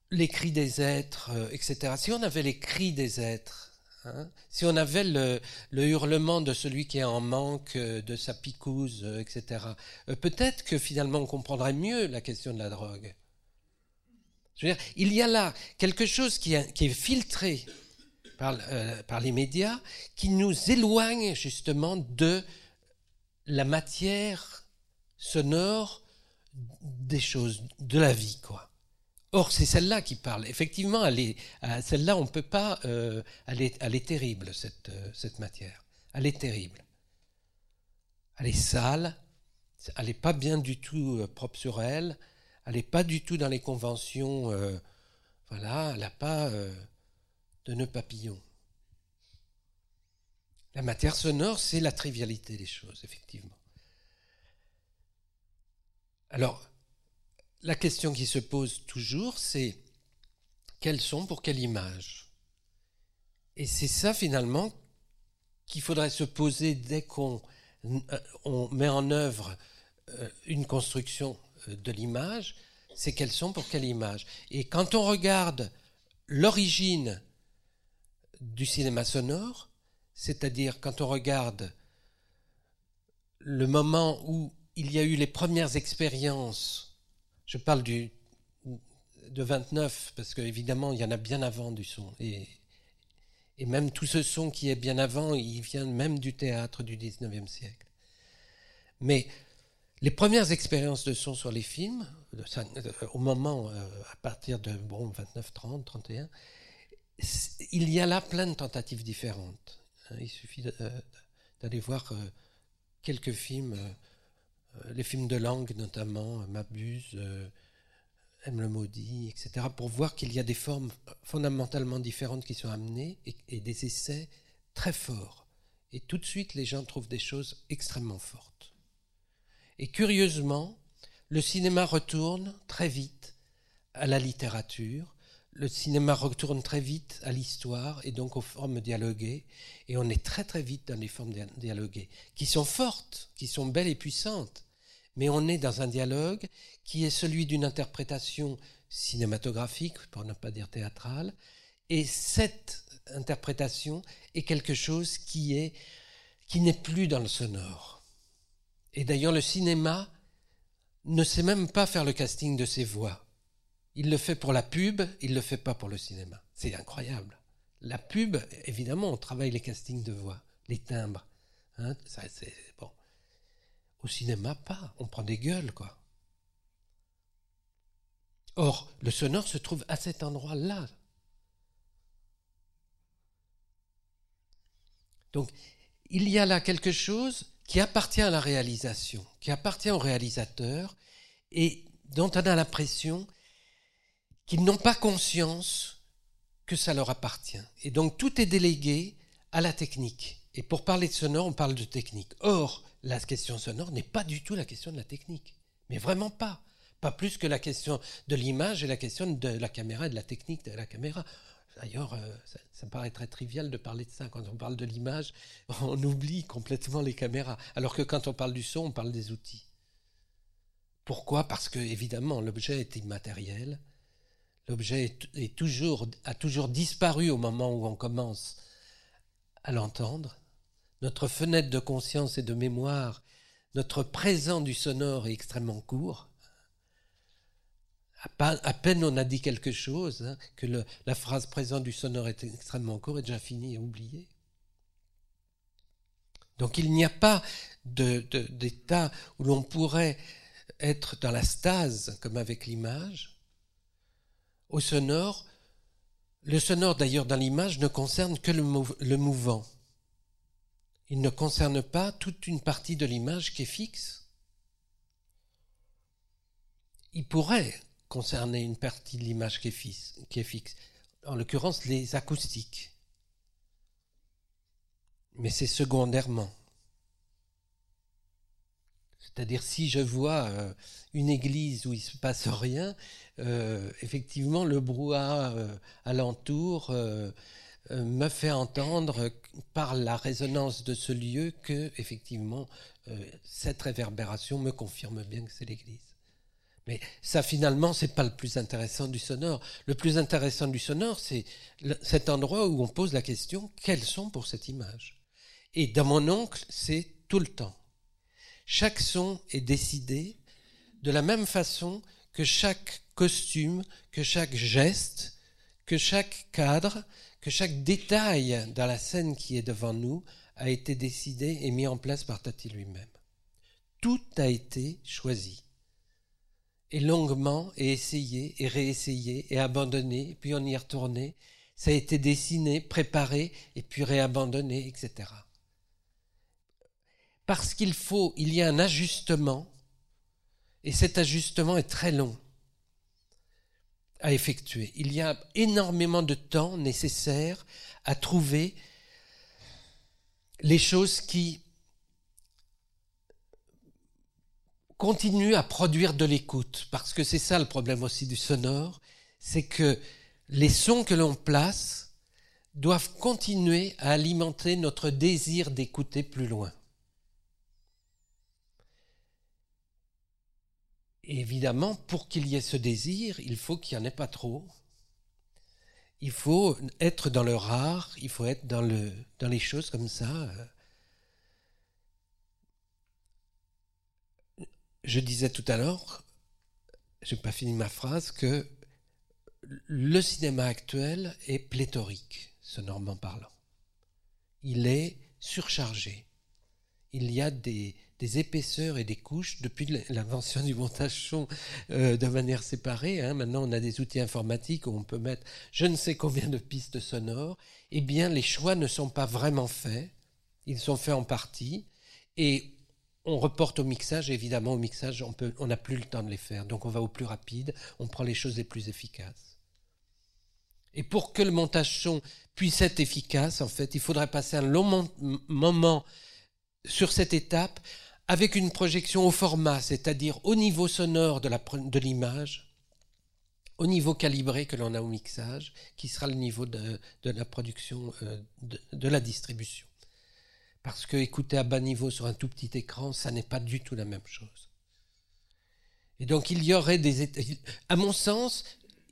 B: les cris des êtres, euh, etc. Si on avait les cris des êtres, hein, si on avait le, hurlement de celui qui est en manque de sa picouse, etc., peut-être que finalement on comprendrait mieux la question de la drogue. Je veux dire, il y a là quelque chose qui est filtré par, euh, par les médias qui nous éloignent justement de la matière sonore des choses, de la vie, quoi. Or, c'est celle-là qui parle. Effectivement, euh, celle-là, on ne peut pas. Euh, elle, est, terrible, cette, euh, cette matière. Elle est terrible. Elle est sale. Elle n'est pas bien du tout propre sur elle. Elle n'est pas du tout dans les conventions. Voilà, elle n'a pas de nœud papillon. La matière sonore, c'est la trivialité des choses, effectivement. Alors, la question qui se pose toujours, c'est quels sont pour quelle image? Et c'est ça finalement qu'il faudrait se poser dès qu'on on met en œuvre une construction de l'image, c'est quels sont pour quelle image. Et quand on regarde l'origine du cinéma sonore, c'est-à-dire quand on regarde le moment où il y a eu les premières expériences, je parle de 29, parce qu'évidemment, il y en a bien avant du son. Et, même tout ce son qui est bien avant, il vient même du théâtre du 19e siècle. Mais les premières expériences de son sur les films, au moment, à partir de bon, 29, 30, 31, il y a là plein de tentatives différentes. Il suffit d'aller voir quelques films, les films de langue notamment, M'abuse, Aime le maudit, etc., pour voir qu'il y a des formes fondamentalement différentes qui sont amenées et, et, des essais très forts. Et tout de suite, les gens trouvent des choses extrêmement fortes. Et curieusement, le cinéma retourne très vite à la littérature, le cinéma retourne très vite à l'histoire et donc aux formes dialoguées, et on est très très vite dans les formes dialoguées, qui sont fortes, qui sont belles et puissantes, mais on est dans un dialogue qui est celui d'une interprétation cinématographique, pour ne pas dire théâtrale, et cette interprétation est quelque chose qui est qui n'est plus dans le sonore. Et d'ailleurs, le cinéma ne sait même pas faire le casting de ses voix. Il le fait pour la pub, il ne le fait pas pour le cinéma. C'est incroyable. La pub, évidemment, on travaille les castings de voix, les timbres. Hein, bon. Au cinéma, pas. On prend des gueules, quoi. Or, le sonore se trouve à cet endroit-là. Donc, il y a là quelque chose qui appartient à la réalisation, qui appartient au réalisateur, et dont on a l'impression qu'ils n'ont pas conscience que ça leur appartient. Et donc tout est délégué à la technique. Et pour parler de sonore, on parle de technique. Or, la question sonore n'est pas du tout la question de la technique. Mais vraiment pas. Pas plus que la question de l'image et la question de la caméra et de la technique de la caméra. D'ailleurs, euh, ça, paraît très trivial de parler de ça. Quand on parle de l'image, [LAUGHS] on oublie complètement les caméras. Alors que quand on parle du son, on parle des outils. Pourquoi? Parce que, évidemment, l'objet est immatériel. L'objet est, est a toujours disparu au moment où on commence à l'entendre. Notre fenêtre de conscience et de mémoire, notre présent du sonore est extrêmement court à peine on a dit quelque chose, hein, que la phrase présente du sonore est extrêmement courte et déjà finie et oubliée. Donc il n'y a pas d'état où l'on pourrait être dans la stase, comme avec l'image. Au sonore, le sonore d'ailleurs dans l'image ne concerne que le, mou le mouvant. Il ne concerne pas toute une partie de l'image qui est fixe. Il pourrait concerner une partie de l'image qui, est fixe, en l'occurrence les acoustiques. Mais c'est secondairement. C'est-à-dire si je vois euh, une église où il se passe rien, euh, effectivement le brouhaha euh, alentour me fait entendre par la résonance de ce lieu que effectivement cette réverbération me confirme bien que c'est l'église. Mais ça, finalement, c'est pas le plus intéressant du sonore. Le plus intéressant du sonore, c'est cet endroit où on pose la question quels sont pour cette image? Et dans mon oncle, c'est tout le temps. Chaque son est décidé de la même façon que chaque costume, que chaque geste, que chaque cadre, que chaque détail dans la scène qui est devant nous a été décidé et mis en place par Tati lui-même. Tout a été choisi. Et longuement, et essayé, et réessayé, et abandonné, puis on y est retourné. Ça a été dessiné, préparé, et puis réabandonné, etc. Parce qu'il faut, il y a un ajustement, et cet ajustement est très long à effectuer. Il y a énormément de temps nécessaire à trouver les choses qui continuent à produire de l'écoute, parce que c'est ça le problème aussi du sonore, c'est que les sons que l'on place doivent continuer à alimenter notre désir d'écouter plus loin. Évidemment, pour qu'il y ait ce désir, il faut qu'il n'y en ait pas trop. Il faut être dans le rare, il faut être dans, le, dans les choses comme ça. Je disais tout à l'heure, je n'ai pas fini ma phrase, que le cinéma actuel est pléthorique, sonorement parlant. Il est surchargé. Il y a des, des épaisseurs et des couches depuis l'invention du montage son euh, de manière séparée. Hein. Maintenant, on a des outils informatiques où on peut mettre je ne sais combien de pistes sonores. Eh bien, les choix ne sont pas vraiment faits. Ils sont faits en partie. Et on reporte au mixage. évidemment, au mixage, on n'a on plus le temps de les faire. Donc, on va au plus rapide. On prend les choses les plus efficaces. Et pour que le montage son puisse être efficace, en fait, il faudrait passer un long moment sur cette étape avec une projection au format, c'est-à-dire au niveau sonore de l'image, au niveau calibré que l'on a au mixage, qui sera le niveau de, la production, euh, de, la distribution. Parce que écouter à bas niveau sur un tout petit écran, ça n'est pas du tout la même chose. Et donc il y aurait des... À mon sens,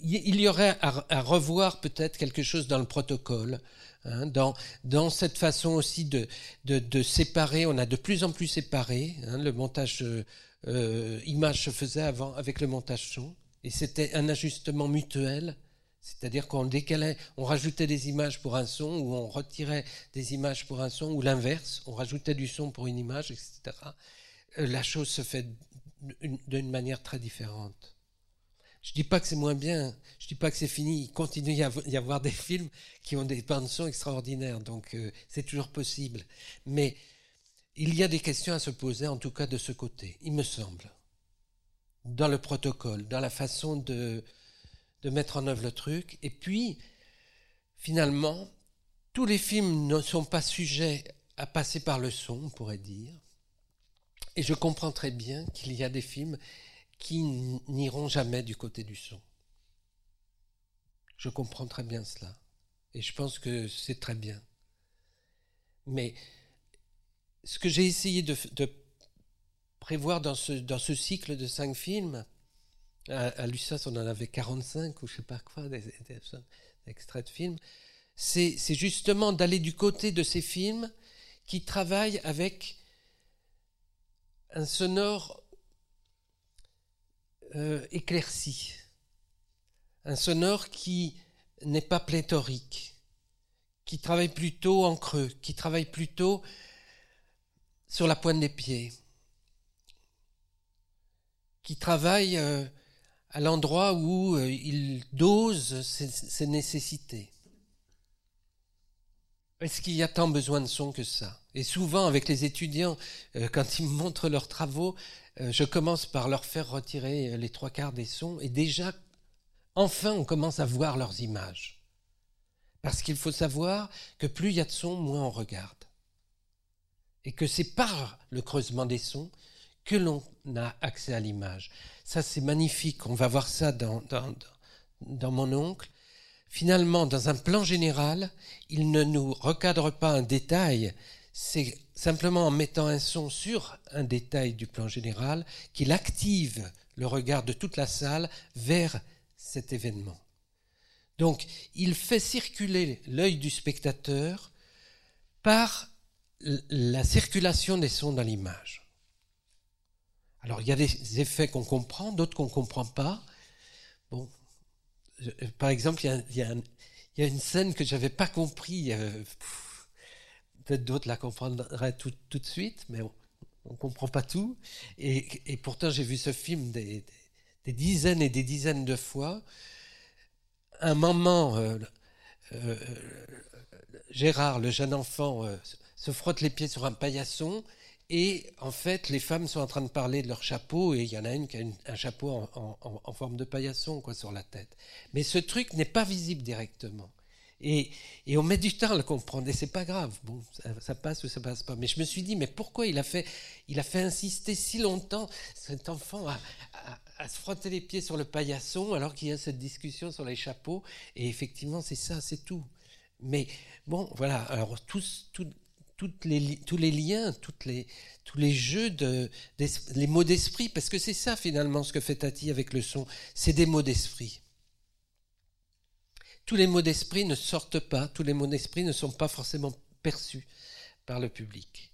B: il y aurait à revoir peut-être quelque chose dans le protocole, Hein, dans, cette façon aussi de, séparer, on a de plus en plus séparé. Hein, le montage euh, image se faisait avant avec le montage son, et c'était un ajustement mutuel. C'est-à-dire qu'on décalait, on rajoutait des images pour un son, ou on retirait des images pour un son, ou l'inverse, on rajoutait du son pour une image, etc. Euh, la chose se fait d'une manière très différente. Je dis pas que c'est moins bien, je dis pas que c'est fini. Il continue à y avoir des films qui ont des bandes son extraordinaires, donc euh, c'est toujours possible. Mais il y a des questions à se poser, en tout cas de ce côté, il me semble, dans le protocole, dans la façon de, de mettre en œuvre le truc. Et puis, finalement, tous les films ne sont pas sujets à passer par le son, on pourrait dire. Et je comprends très bien qu'il y a des films qui n'iront jamais du côté du son. Je comprends très bien cela. Et je pense que c'est très bien. Mais ce que j'ai essayé de, prévoir dans ce, dans ce cycle de cinq films, à, à Lussas on en avait 45 ou je sais pas quoi, des, extraits de films, c'est justement d'aller du côté de ces films qui travaillent avec un sonore euh, éclairci, un sonore qui n'est pas pléthorique, qui travaille plutôt en creux, qui travaille plutôt sur la pointe des pieds, qui travaille euh, à l'endroit où euh, il dose ses nécessités. Est-ce qu'il y a tant besoin de son que ça? Et souvent, avec les étudiants, quand ils montrent leurs travaux, je commence par leur faire retirer euh, les trois quarts des sons et déjà, enfin, on commence à voir leurs images. Parce qu'il faut savoir que plus il y a de sons, moins on regarde. Et que c'est par le creusement des sons que l'on a accès à l'image. Ça, c'est magnifique. On va voir ça dans, dans, dans mon oncle. Finalement, dans un plan général, il ne nous recadre pas un détail, c'est simplement en mettant un son sur un détail du plan général qu'il active le regard de toute la salle vers cet événement. Donc, il fait circuler l'œil du spectateur par la circulation des sons dans l'image. Alors, il y a des effets qu'on comprend, d'autres qu'on ne comprend pas. Bon, par exemple, il y, a, une scène que j'avais pas compris. Euh, peut-être d'autres la comprendraient tout, de suite, mais on ne comprend pas tout. Et, pourtant, j'ai vu ce film des, dizaines et des dizaines de fois. Un moment, euh, euh, Gérard, le jeune enfant, se frotte les pieds sur un paillasson et en fait, les femmes sont en train de parler de leur chapeau et il y en a une qui a un chapeau en, forme de paillasson sur la tête. Mais ce truc n'est pas visible directement. Et, on met du temps à le comprendre et c'est pas grave. Bon, ça, passe ou ça passe pas. Mais je me suis dit, mais pourquoi il a fait, il a fait insister si longtemps cet enfant à, se frotter les pieds sur le paillasson alors qu'il y a cette discussion sur les chapeaux? Et effectivement, c'est ça, c'est tout. Mais bon, voilà. Alors tous, tout, les, tous les liens, toutes les, tous les jeux, de, les mots d'esprit, parce que c'est ça finalement ce que fait Tati avec le son, c'est des mots d'esprit. Tous les mots d'esprit ne sortent pas, tous les mots d'esprit ne sont pas forcément perçus par le public.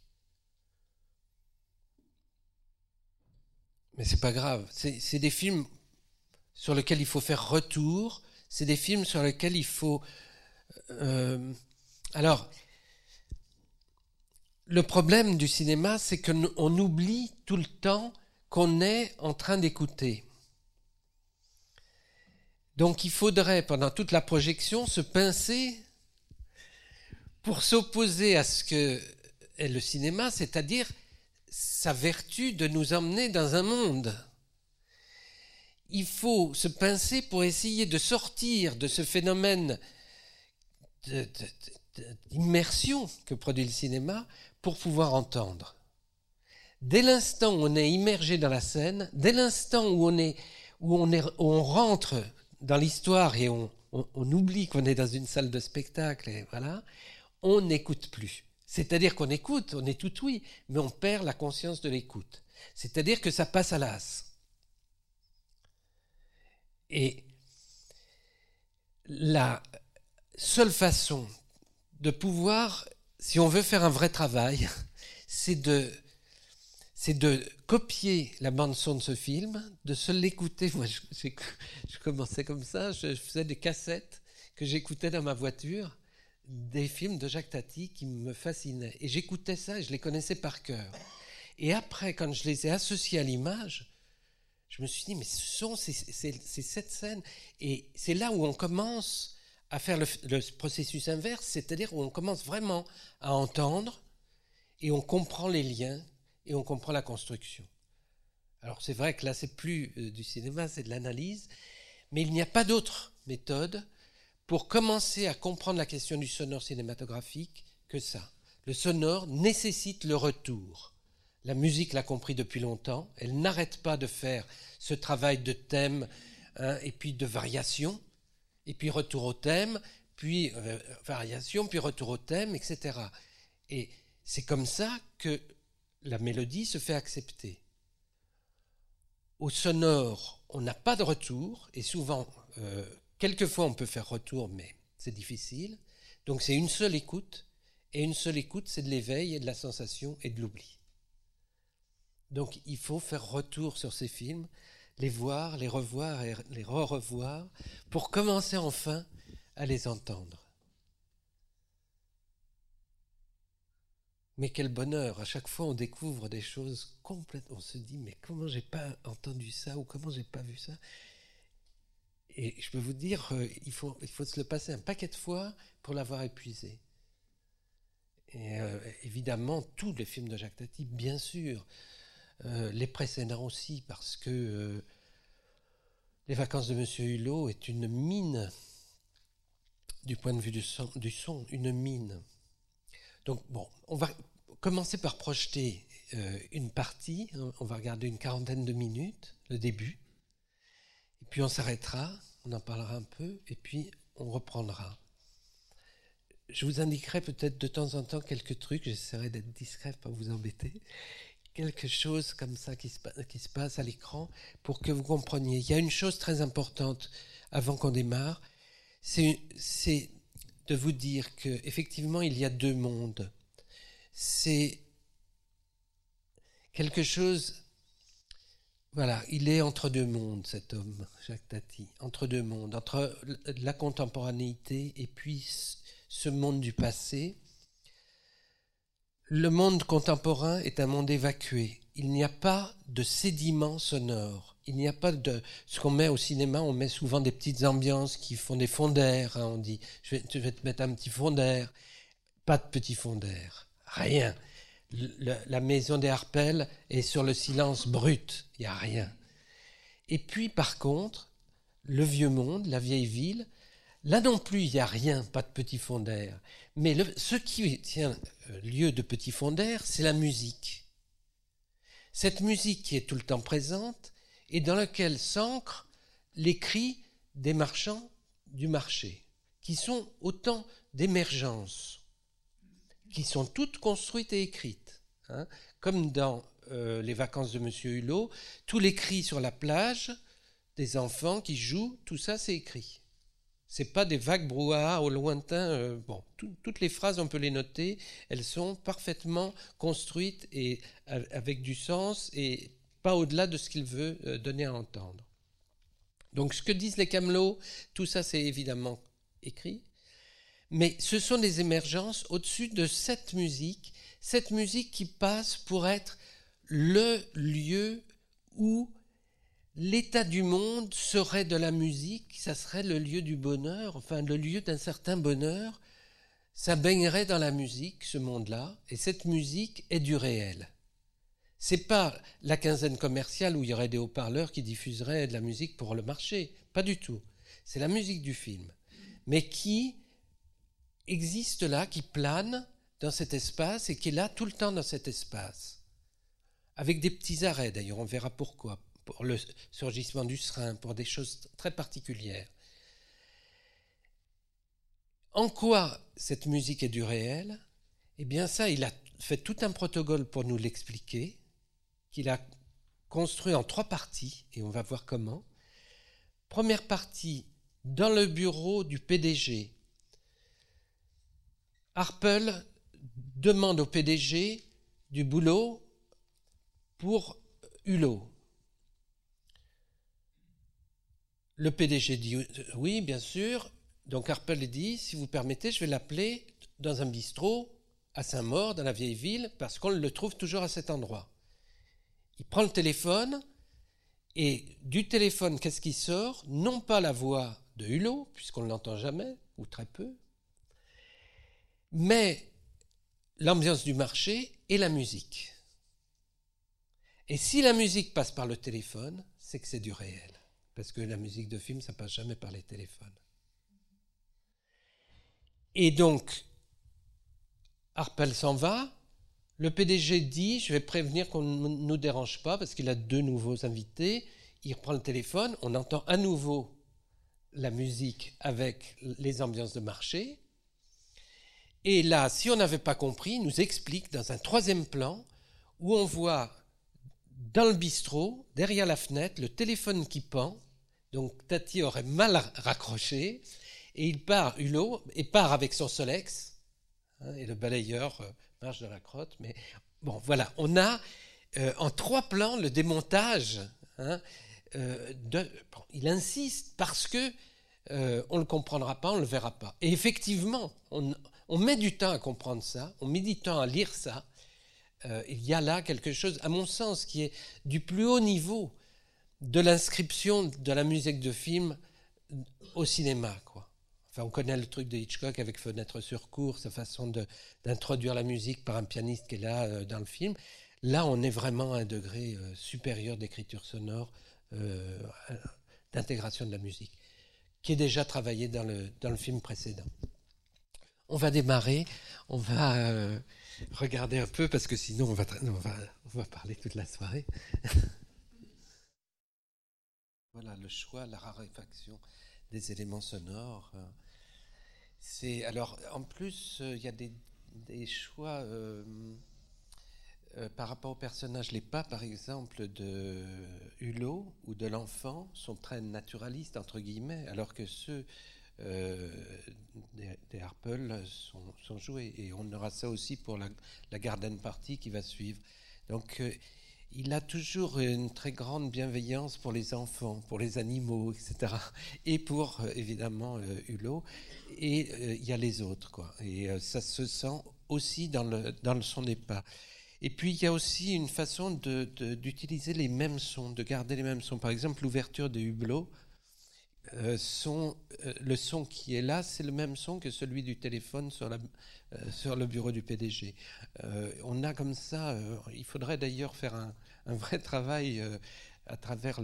B: Mais c'est pas grave, c'est des films sur lesquels il faut faire retour, c'est des films sur lesquels il faut... Euh, alors, le problème du cinéma, c'est qu'on oublie tout le temps qu'on est en train d'écouter. Donc il faudrait, pendant toute la projection, se pincer pour s'opposer à ce que est le cinéma, c'est-à-dire sa vertu de nous emmener dans un monde. Il faut se pincer pour essayer de sortir de ce phénomène d'immersion que produit le cinéma pour pouvoir entendre. Dès l'instant où on est immergé dans la scène, dès l'instant où on où on rentre dans l'histoire et on, oublie qu'on est dans une salle de spectacle et voilà, on n'écoute plus. C'est-à-dire qu'on écoute, on est tout oui, mais on perd la conscience de l'écoute. C'est-à-dire que ça passe à l'as. Et la seule façon de pouvoir si on veut faire un vrai travail, [LAUGHS] c'est de, c'est de copier la bande son de ce film, de se l'écouter. [LAUGHS] Moi, je, commençais comme ça, je, faisais des cassettes que j'écoutais dans ma voiture, des films de Jacques Tati qui me fascinaient. Et j'écoutais ça et je les connaissais par cœur. Et après, quand je les ai associés à l'image, je me suis dit, mais ce sont c'est cette scène. Et c'est là où on commence à faire le, processus inverse, c'est-à-dire où on commence vraiment à entendre et on comprend les liens et on comprend la construction. Alors c'est vrai que là c'est plus euh, du cinéma, c'est de l'analyse, mais il n'y a pas d'autre méthode pour commencer à comprendre la question du sonore cinématographique que ça. Le sonore nécessite le retour. La musique l'a compris depuis longtemps, elle n'arrête pas de faire ce travail de thème hein, et puis de variation, et puis retour au thème, puis euh, variation, puis retour au thème, etc. Et c'est comme ça que la mélodie se fait accepter. Au sonore, on n'a pas de retour, et souvent, euh, quelquefois on peut faire retour, mais c'est difficile. Donc c'est une seule écoute, et une seule écoute, c'est de l'éveil et de la sensation et de l'oubli. Donc il faut faire retour sur ces films les voir, les revoir et les re-revoir pour commencer enfin à les entendre. Mais quel bonheur, à chaque fois on découvre des choses complètement, on se dit mais comment j'ai pas entendu ça ou comment j'ai pas vu ça? Et je peux vous dire, euh, il faut, il faut se le passer un paquet de fois pour l'avoir épuisé. Et euh, évidemment, tous les films de Jacques Tati, bien sûr, euh, les précédents aussi, parce que Les vacances de Monsieur Hulot est une mine, du point de vue du son, une mine. Donc bon, on va commencer par projeter euh, une partie, on va regarder une quarantaine de minutes, le début, et puis on s'arrêtera, on en parlera un peu, et puis on reprendra. Je vous indiquerai peut-être de temps en temps quelques trucs, j'essaierai d'être discret pour pas vous embêter, quelque chose comme ça qui se passe à l'écran pour que vous compreniez. Il y a une chose très importante avant qu'on démarre, c'est de vous dire que effectivement il y a deux mondes. C'est quelque chose. voilà, il est entre deux mondes, cet homme, Jacques Tati, entre deux mondes, entre la contemporanéité et puis ce monde du passé. Le monde contemporain est un monde évacué. Il n'y a pas de sédiments sonores. Il n'y a pas de ce qu'on met au cinéma. On met souvent des petites ambiances qui font des fonds d'air. Hein, on dit, je vais, te mettre un petit fond d'air. Pas de petit fond d'air. Rien la maison des Harpelles est sur le silence brut, il n'y a rien. Et puis par contre, le vieux monde, la vieille ville, là non plus il n'y a rien, pas de petit fond d'air. Mais ce qui tient euh, lieu de petit fond d'air, c'est la musique. Cette musique qui est tout le temps présente et dans laquelle s'ancrent les cris des marchands du marché, qui sont autant d'émergences qui sont toutes construites et écrites. Hein. Comme dans euh, les vacances de Monsieur Hulot, tous les cris sur la plage, des enfants qui jouent, tout ça c'est écrit. C'est pas des vagues brouhaha au lointain. Euh, bon, toutes les phrases on peut les noter, elles sont parfaitement construites et avec du sens et pas au-delà de ce qu'il veut euh, donner à entendre. Donc ce que disent les camelots, tout ça c'est évidemment écrit. Mais ce sont des émergences au-dessus de cette musique, cette musique qui passe pour être le lieu où l'état du monde serait de la musique, ça serait le lieu du bonheur, enfin le lieu d'un certain bonheur, ça baignerait dans la musique, ce monde-là, et cette musique est du réel. C'est pas la quinzaine commerciale où il y aurait des haut-parleurs qui diffuseraient de la musique pour le marché, pas du tout. C'est la musique du film, mais qui existe là, qui plane dans cet espace et qui est là tout le temps dans cet espace. Avec des petits arrêts d'ailleurs, on verra pourquoi, pour le surgissement du serin, pour des choses très particulières. En quoi cette musique est du réel? Eh bien ça, il a fait tout un protocole pour nous l'expliquer, qu'il a construit en trois parties, et on va voir comment. Première partie, dans le bureau du PDG, Harpel demande au PDG du boulot pour Hulot. Le PDG dit oui, bien sûr. Donc Harpel dit, si vous permettez, je vais l'appeler dans un bistrot à Saint-Maur, dans la vieille ville, parce qu'on le trouve toujours à cet endroit. Il prend le téléphone, et du téléphone, qu'est-ce qui sort? Non pas la voix de Hulot, puisqu'on ne l'entend jamais, ou très peu, mais l'ambiance du marché et la musique. Et si la musique passe par le téléphone, c'est que c'est du réel. Parce que la musique de film, ça passe jamais par les téléphones. Et donc, Harpel s'en va. Le PDG dit, je vais prévenir qu'on ne nous dérange pas parce qu'il a deux nouveaux invités. Il reprend le téléphone, on entend à nouveau la musique avec les ambiances de marché. Et là, si on n'avait pas compris, il nous explique dans un troisième plan où on voit dans le bistrot, derrière la fenêtre, le téléphone qui pend. Donc Tati aurait mal raccroché et il part, Hulot, et part avec son Solex. Hein, et le balayeur euh, marche dans la crotte. Mais bon, voilà, on a euh, en trois plans le démontage. Hein, euh, il insiste parce que on ne le comprendra pas, on ne le verra pas. Et effectivement, on, met du temps à comprendre ça, on met du temps à lire ça. Euh, il y a là quelque chose, à mon sens, qui est du plus haut niveau de l'inscription de la musique de film au cinéma. On connaît le truc de Hitchcock avec Fenêtre sur cour, sa façon d'introduire la musique par un pianiste qui est là euh, dans le film. Là, on est vraiment à un degré euh, supérieur d'écriture sonore, d'intégration de la musique, qui est déjà travaillé dans le, dans le film précédent. On va démarrer, on va euh, regarder un peu parce que sinon on va, on va, parler toute la soirée. [LAUGHS] voilà le choix, la raréfaction des éléments sonores. Alors en plus euh, il y a des, choix euh, par rapport aux personnages. Les pas par exemple de Hulot ou de l'enfant sont très naturalistes entre guillemets, alors que ceux euh, des, des sont, joués. Et on aura ça aussi pour la, la Garden Party qui va suivre. Donc, euh, il a toujours une très grande bienveillance pour les enfants, pour les animaux, etc. [LAUGHS] Et pour, évidemment, Hulot. Et il y a les autres, quoi. Et ça se sent aussi dans, le, dans son pas. Et puis il y a aussi une façon d'utiliser les mêmes sons, de garder les mêmes sons. Par exemple, l'ouverture des hublots, euh, euh, le son qui est là, c'est le même son que celui du téléphone sur, euh, le bureau du PDG. on a comme ça, il faudrait d'ailleurs faire un, vrai travail à travers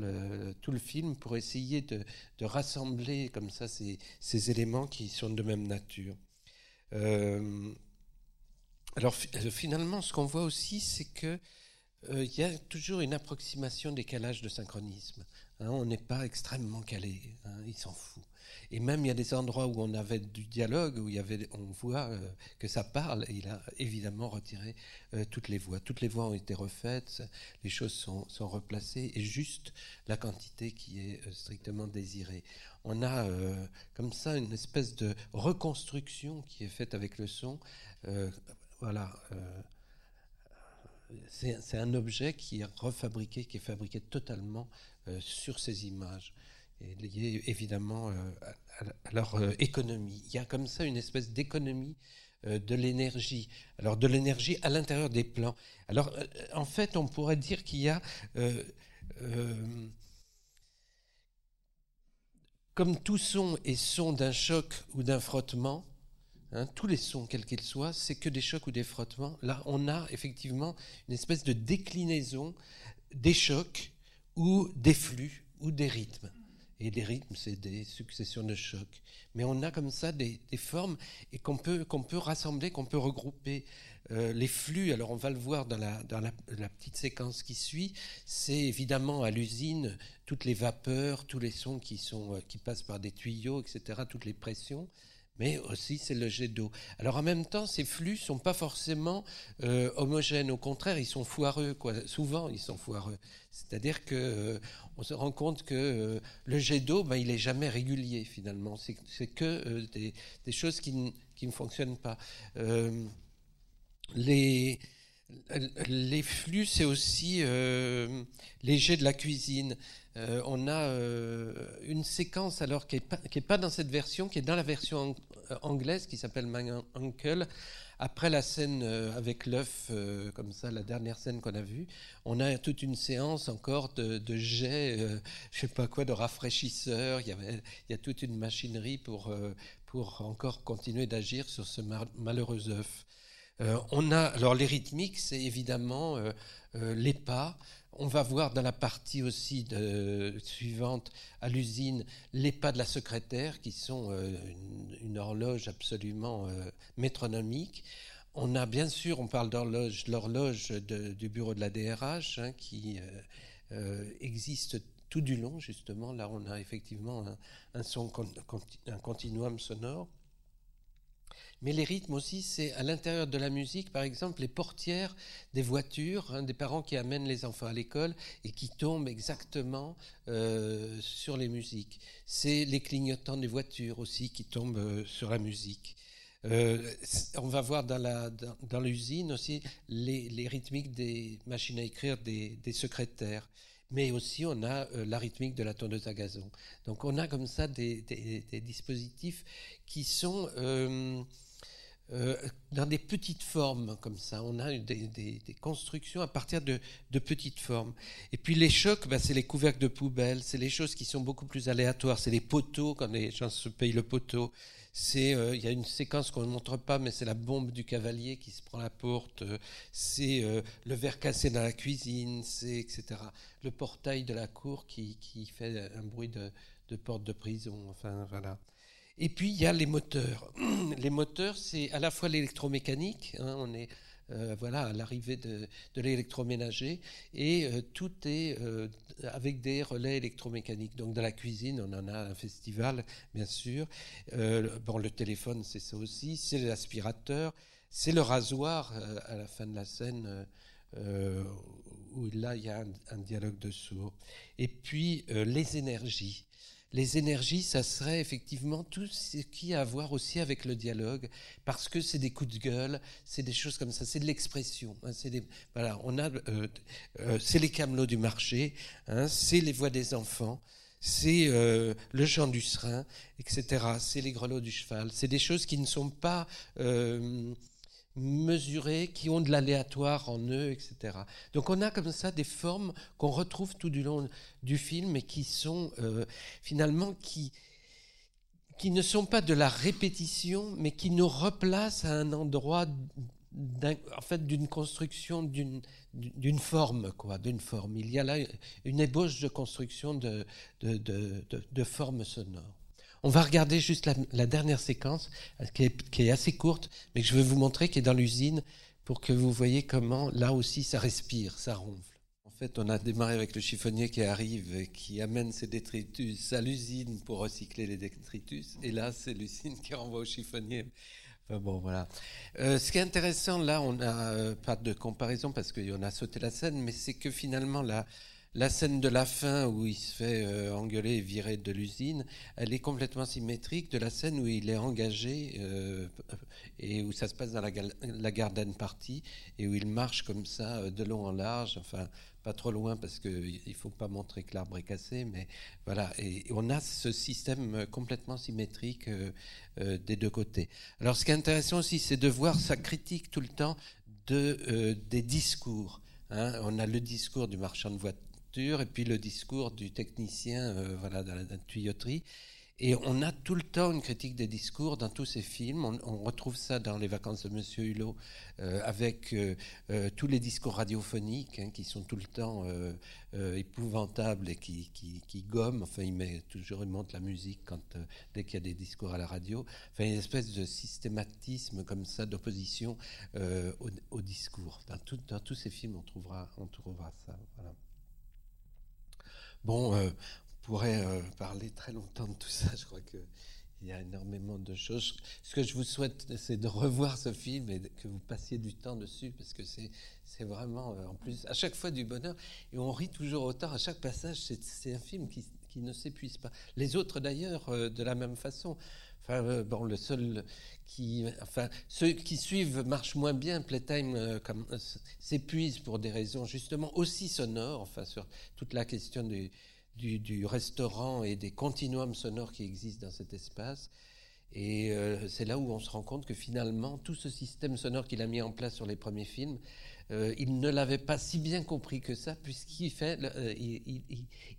B: tout le film pour essayer de, rassembler comme ça ces, ces, éléments qui sont de même nature. Alors finalement, ce qu'on voit aussi, c'est que il y a toujours une approximation décalage de synchronisme. Hein. on n'est pas extrêmement calé, hein, il s'en fout. Et même il y a des endroits où on avait du dialogue, où il y avait, on voit euh, que ça parle, et il a évidemment retiré toutes les voix. Toutes les voix ont été refaites, les choses sont, sont replacées, et juste la quantité qui est strictement désirée. On a comme ça une espèce de reconstruction qui est faite avec le son voilà. Euh, c'est un objet qui est refabriqué, qui est fabriqué totalement euh, sur ces images, et lié évidemment euh, à, leur économie. Il y a comme ça une espèce d'économie de l'énergie. Alors de l'énergie à l'intérieur des plans. Alors en fait, on pourrait dire qu'il y a comme tout son est son d'un choc ou d'un frottement, Hein, tous les sons, quels qu'ils soient, c'est que des chocs ou des frottements. Là, on a effectivement une espèce de déclinaison des chocs ou des flux ou des rythmes. Et les rythmes, c'est des successions de chocs. Mais on a comme ça des, formes et qu'on peut, peut rassembler, qu'on peut regrouper. Euh, les flux, alors on va le voir dans, la, dans la, petite séquence qui suit, c'est évidemment à l'usine toutes les vapeurs, tous les sons qui, sont, euh, qui passent par des tuyaux, etc., toutes les pressions mais aussi c'est le jet d'eau. Alors en même temps, ces flux sont pas forcément euh, homogènes. Au contraire, ils sont foireux. Quoi. Souvent, ils sont foireux. C'est-à-dire que euh, on se rend compte que euh, le jet d'eau, ben, il est jamais régulier finalement. C'est que des, des, choses qui, qui, ne fonctionnent pas. les les flux, c'est aussi euh, les jets de la cuisine. Euh, on a euh, une séquence alors qui n'est pas, dans cette version, qui est dans la version anglaise qui s'appelle My Uncle. Après la scène avec l'œuf, comme ça, la dernière scène qu'on a vue, on a toute une séance encore de, jets, je sais pas quoi, de rafraîchisseurs. Il y, il y a toute une machinerie pour, pour encore continuer d'agir sur ce malheureux œuf. Euh, on a alors les rythmiques, c'est évidemment euh, euh, les pas. On va voir dans la partie aussi suivante à l'usine les pas de la secrétaire qui sont une, horloge absolument métronomique. On a bien sûr, on parle d'horloge, l'horloge du bureau de la DRH hein, qui existe tout du long justement. Là, on a effectivement un continuum sonore. Mais les rythmes aussi, c'est à l'intérieur de la musique, par exemple, les portières des voitures, hein, des parents qui amènent les enfants à l'école et qui tombent exactement euh, sur les musiques. C'est les clignotants des voitures aussi qui tombent euh, sur la musique. Euh, on va voir dans l'usine dans, aussi les, rythmiques des machines à écrire des, secrétaires mais aussi on a la rythmique de la tondeuse à gazon. Donc on a comme ça des, dispositifs qui sont dans des petites formes comme ça. On a des, constructions à partir de, petites formes. Et puis les chocs, bah, c'est les couvercles de poubelle, c'est les choses qui sont beaucoup plus aléatoires. C'est les poteaux quand les gens se payent le poteau. C'est, euh, il y a une séquence qu'on ne montre pas, mais c'est la bombe du cavalier qui se prend la porte. C'est euh, le verre cassé dans la cuisine, c'est etc. Le portail de la cour qui, fait un bruit de, de porte de prison. Enfin voilà. Et puis il y a les moteurs. [CLEARS THROAT] Les moteurs, c'est à la fois l'électromécanique, hein, on est euh, voilà à l'arrivée de, l'électroménager, et euh, tout est euh, avec des relais électromécaniques. Donc dans la cuisine, on en a un festival, bien sûr. bon, le téléphone, c'est ça aussi. C'est l'aspirateur, c'est le rasoir à la fin de la scène. où là il y a un, un dialogue de sourds. Et puis les énergies. Les énergies, ça serait effectivement tout ce qui a à voir aussi avec le dialogue, parce que c'est des coups de gueule, c'est des choses comme ça, c'est de l'expression. Hein, voilà, on a, euh, euh, c'est les camelots du marché, hein, c'est les voix des enfants, c'est euh, le chant du serin, etc. C'est les grelots du cheval. C'est des choses qui ne sont pas mesurés, qui ont de l'aléatoire en eux, etc. Donc on a comme ça des formes qu'on retrouve tout du long du film et qui sont euh, finalement qui, qui ne sont pas de la répétition, mais qui nous replacent à un endroit en fait d'une construction d'une forme quoi d'une forme il y a là une ébauche de construction de de, de, de, de formes sonores on va regarder juste la, dernière séquence, qui est, assez courte, mais que je veux vous montrer, qui est dans l'usine, pour que vous voyez comment, là aussi, ça respire, ça ronfle. En fait, on a démarré avec le chiffonnier qui arrive qui amène ses détritus à l'usine pour recycler les détritus. Et là, c'est l'usine qui renvoie au chiffonnier. bon, voilà. Euh, ce qui est intéressant, là, on n'a euh, pas de comparaison parce qu'on a sauté la scène, mais c'est que finalement, là, la scène de la fin où il se fait euh, engueuler et virer de l'usine, elle est complètement symétrique de la scène où il est engagé euh, et où ça se passe dans la, garden party et où il marche comme ça euh, de long en large, enfin pas trop loin parce qu'il ne faut pas montrer que l'arbre est cassé, mais voilà. Et on a ce système complètement symétrique des deux côtés. Alors ce qui est intéressant aussi, c'est de voir sa critique tout le temps de, des discours. Hein. On a le discours du marchand de voitures et puis le discours du technicien euh, voilà, dans la, tuyauterie. Et on a tout le temps une critique des discours dans tous ces films. On, retrouve ça dans Les vacances de Monsieur Hulot, euh, avec euh, tous les discours radiophoniques hein, qui sont tout le temps épouvantables et qui, gomment. Enfin, il met toujours, il monte la musique quand, dès qu'il y a des discours à la radio. Enfin, une espèce de systématisme comme ça d'opposition au, discours. Dans, tous ces films, on trouvera, on trouvera ça. Voilà. Bon, euh, on pourrait euh, parler très longtemps de tout ça. Je crois qu'il y a énormément de choses. Ce que je vous souhaite, c'est de revoir ce film et que vous passiez du temps dessus, parce que c'est, vraiment, euh, en plus, à chaque fois du bonheur. Et on rit toujours autant. À chaque passage, c'est, un film qui, ne s'épuise pas. Les autres, d'ailleurs, de la même façon. Enfin, bon, le seul qui, enfin, ceux qui suivent marchent moins bien. Playtime comme, s'épuise pour des raisons justement aussi sonores, enfin, sur toute la question du, du, restaurant et des continuums sonores qui existent dans cet espace. Et euh, c'est là où on se rend compte que finalement, tout ce système sonore qu'il a mis en place sur les premiers films, euh, il ne l'avait pas si bien compris que ça, puisqu'il fait, euh,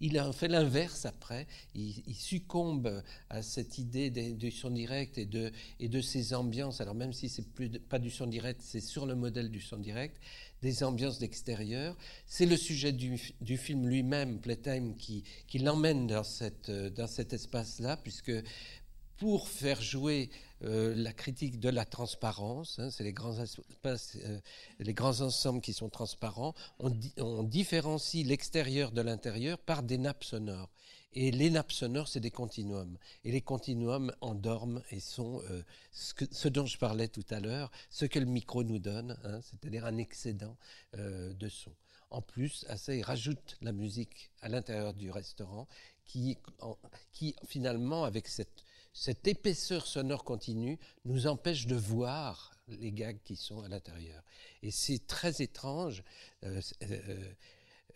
B: il, fait l'inverse après. Il, succombe à cette idée du son direct et de, et de ces ambiances. Alors même si c'est plus pas du son direct, c'est sur le modèle du son direct, des ambiances d'extérieur. C'est le sujet du, film lui-même, Playtime, qui, l'emmène cette, dans cet espace-là, puisque pour faire jouer euh, la critique de la transparence, hein, c'est les grands euh, les grands ensembles qui sont transparents, on, différencie l'extérieur de l'intérieur par des nappes sonores. Et les nappes sonores, c'est des continuums. Et les continuums endorment et sont euh, ce, dont je parlais tout à l'heure, ce que le micro nous donne, hein, c'est-à-dire un excédent de son. En plus, à ça, il rajoute la musique à l'intérieur du restaurant qui, qui finalement, avec cette cette épaisseur sonore continue nous empêche de voir les gags qui sont à l'intérieur. Et c'est très étrange euh, euh,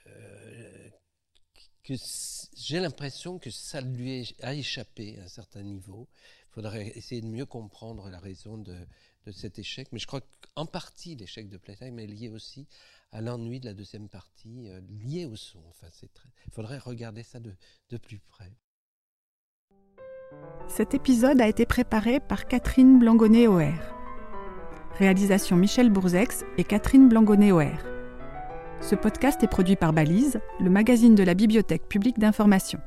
B: euh, que j'ai l'impression que ça lui a échappé à un certain niveau. Il faudrait essayer de mieux comprendre la raison de, cet échec. Mais je crois qu'en partie, l'échec de Playtime est lié aussi à l'ennui de la deuxième partie, lié au son. Enfin, Il faudrait regarder ça de plus près.
A: Cet épisode a été préparé par Catherine Blangonnet-Oher. Réalisation Michel Bourzex et Catherine Blangonnet-Oher. Ce podcast est produit par Balise, le magazine de la Bibliothèque publique d'information.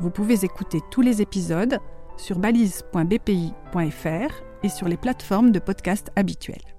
A: Vous pouvez écouter tous les épisodes sur balise.bpi.fr et sur les plateformes de podcast habituelles.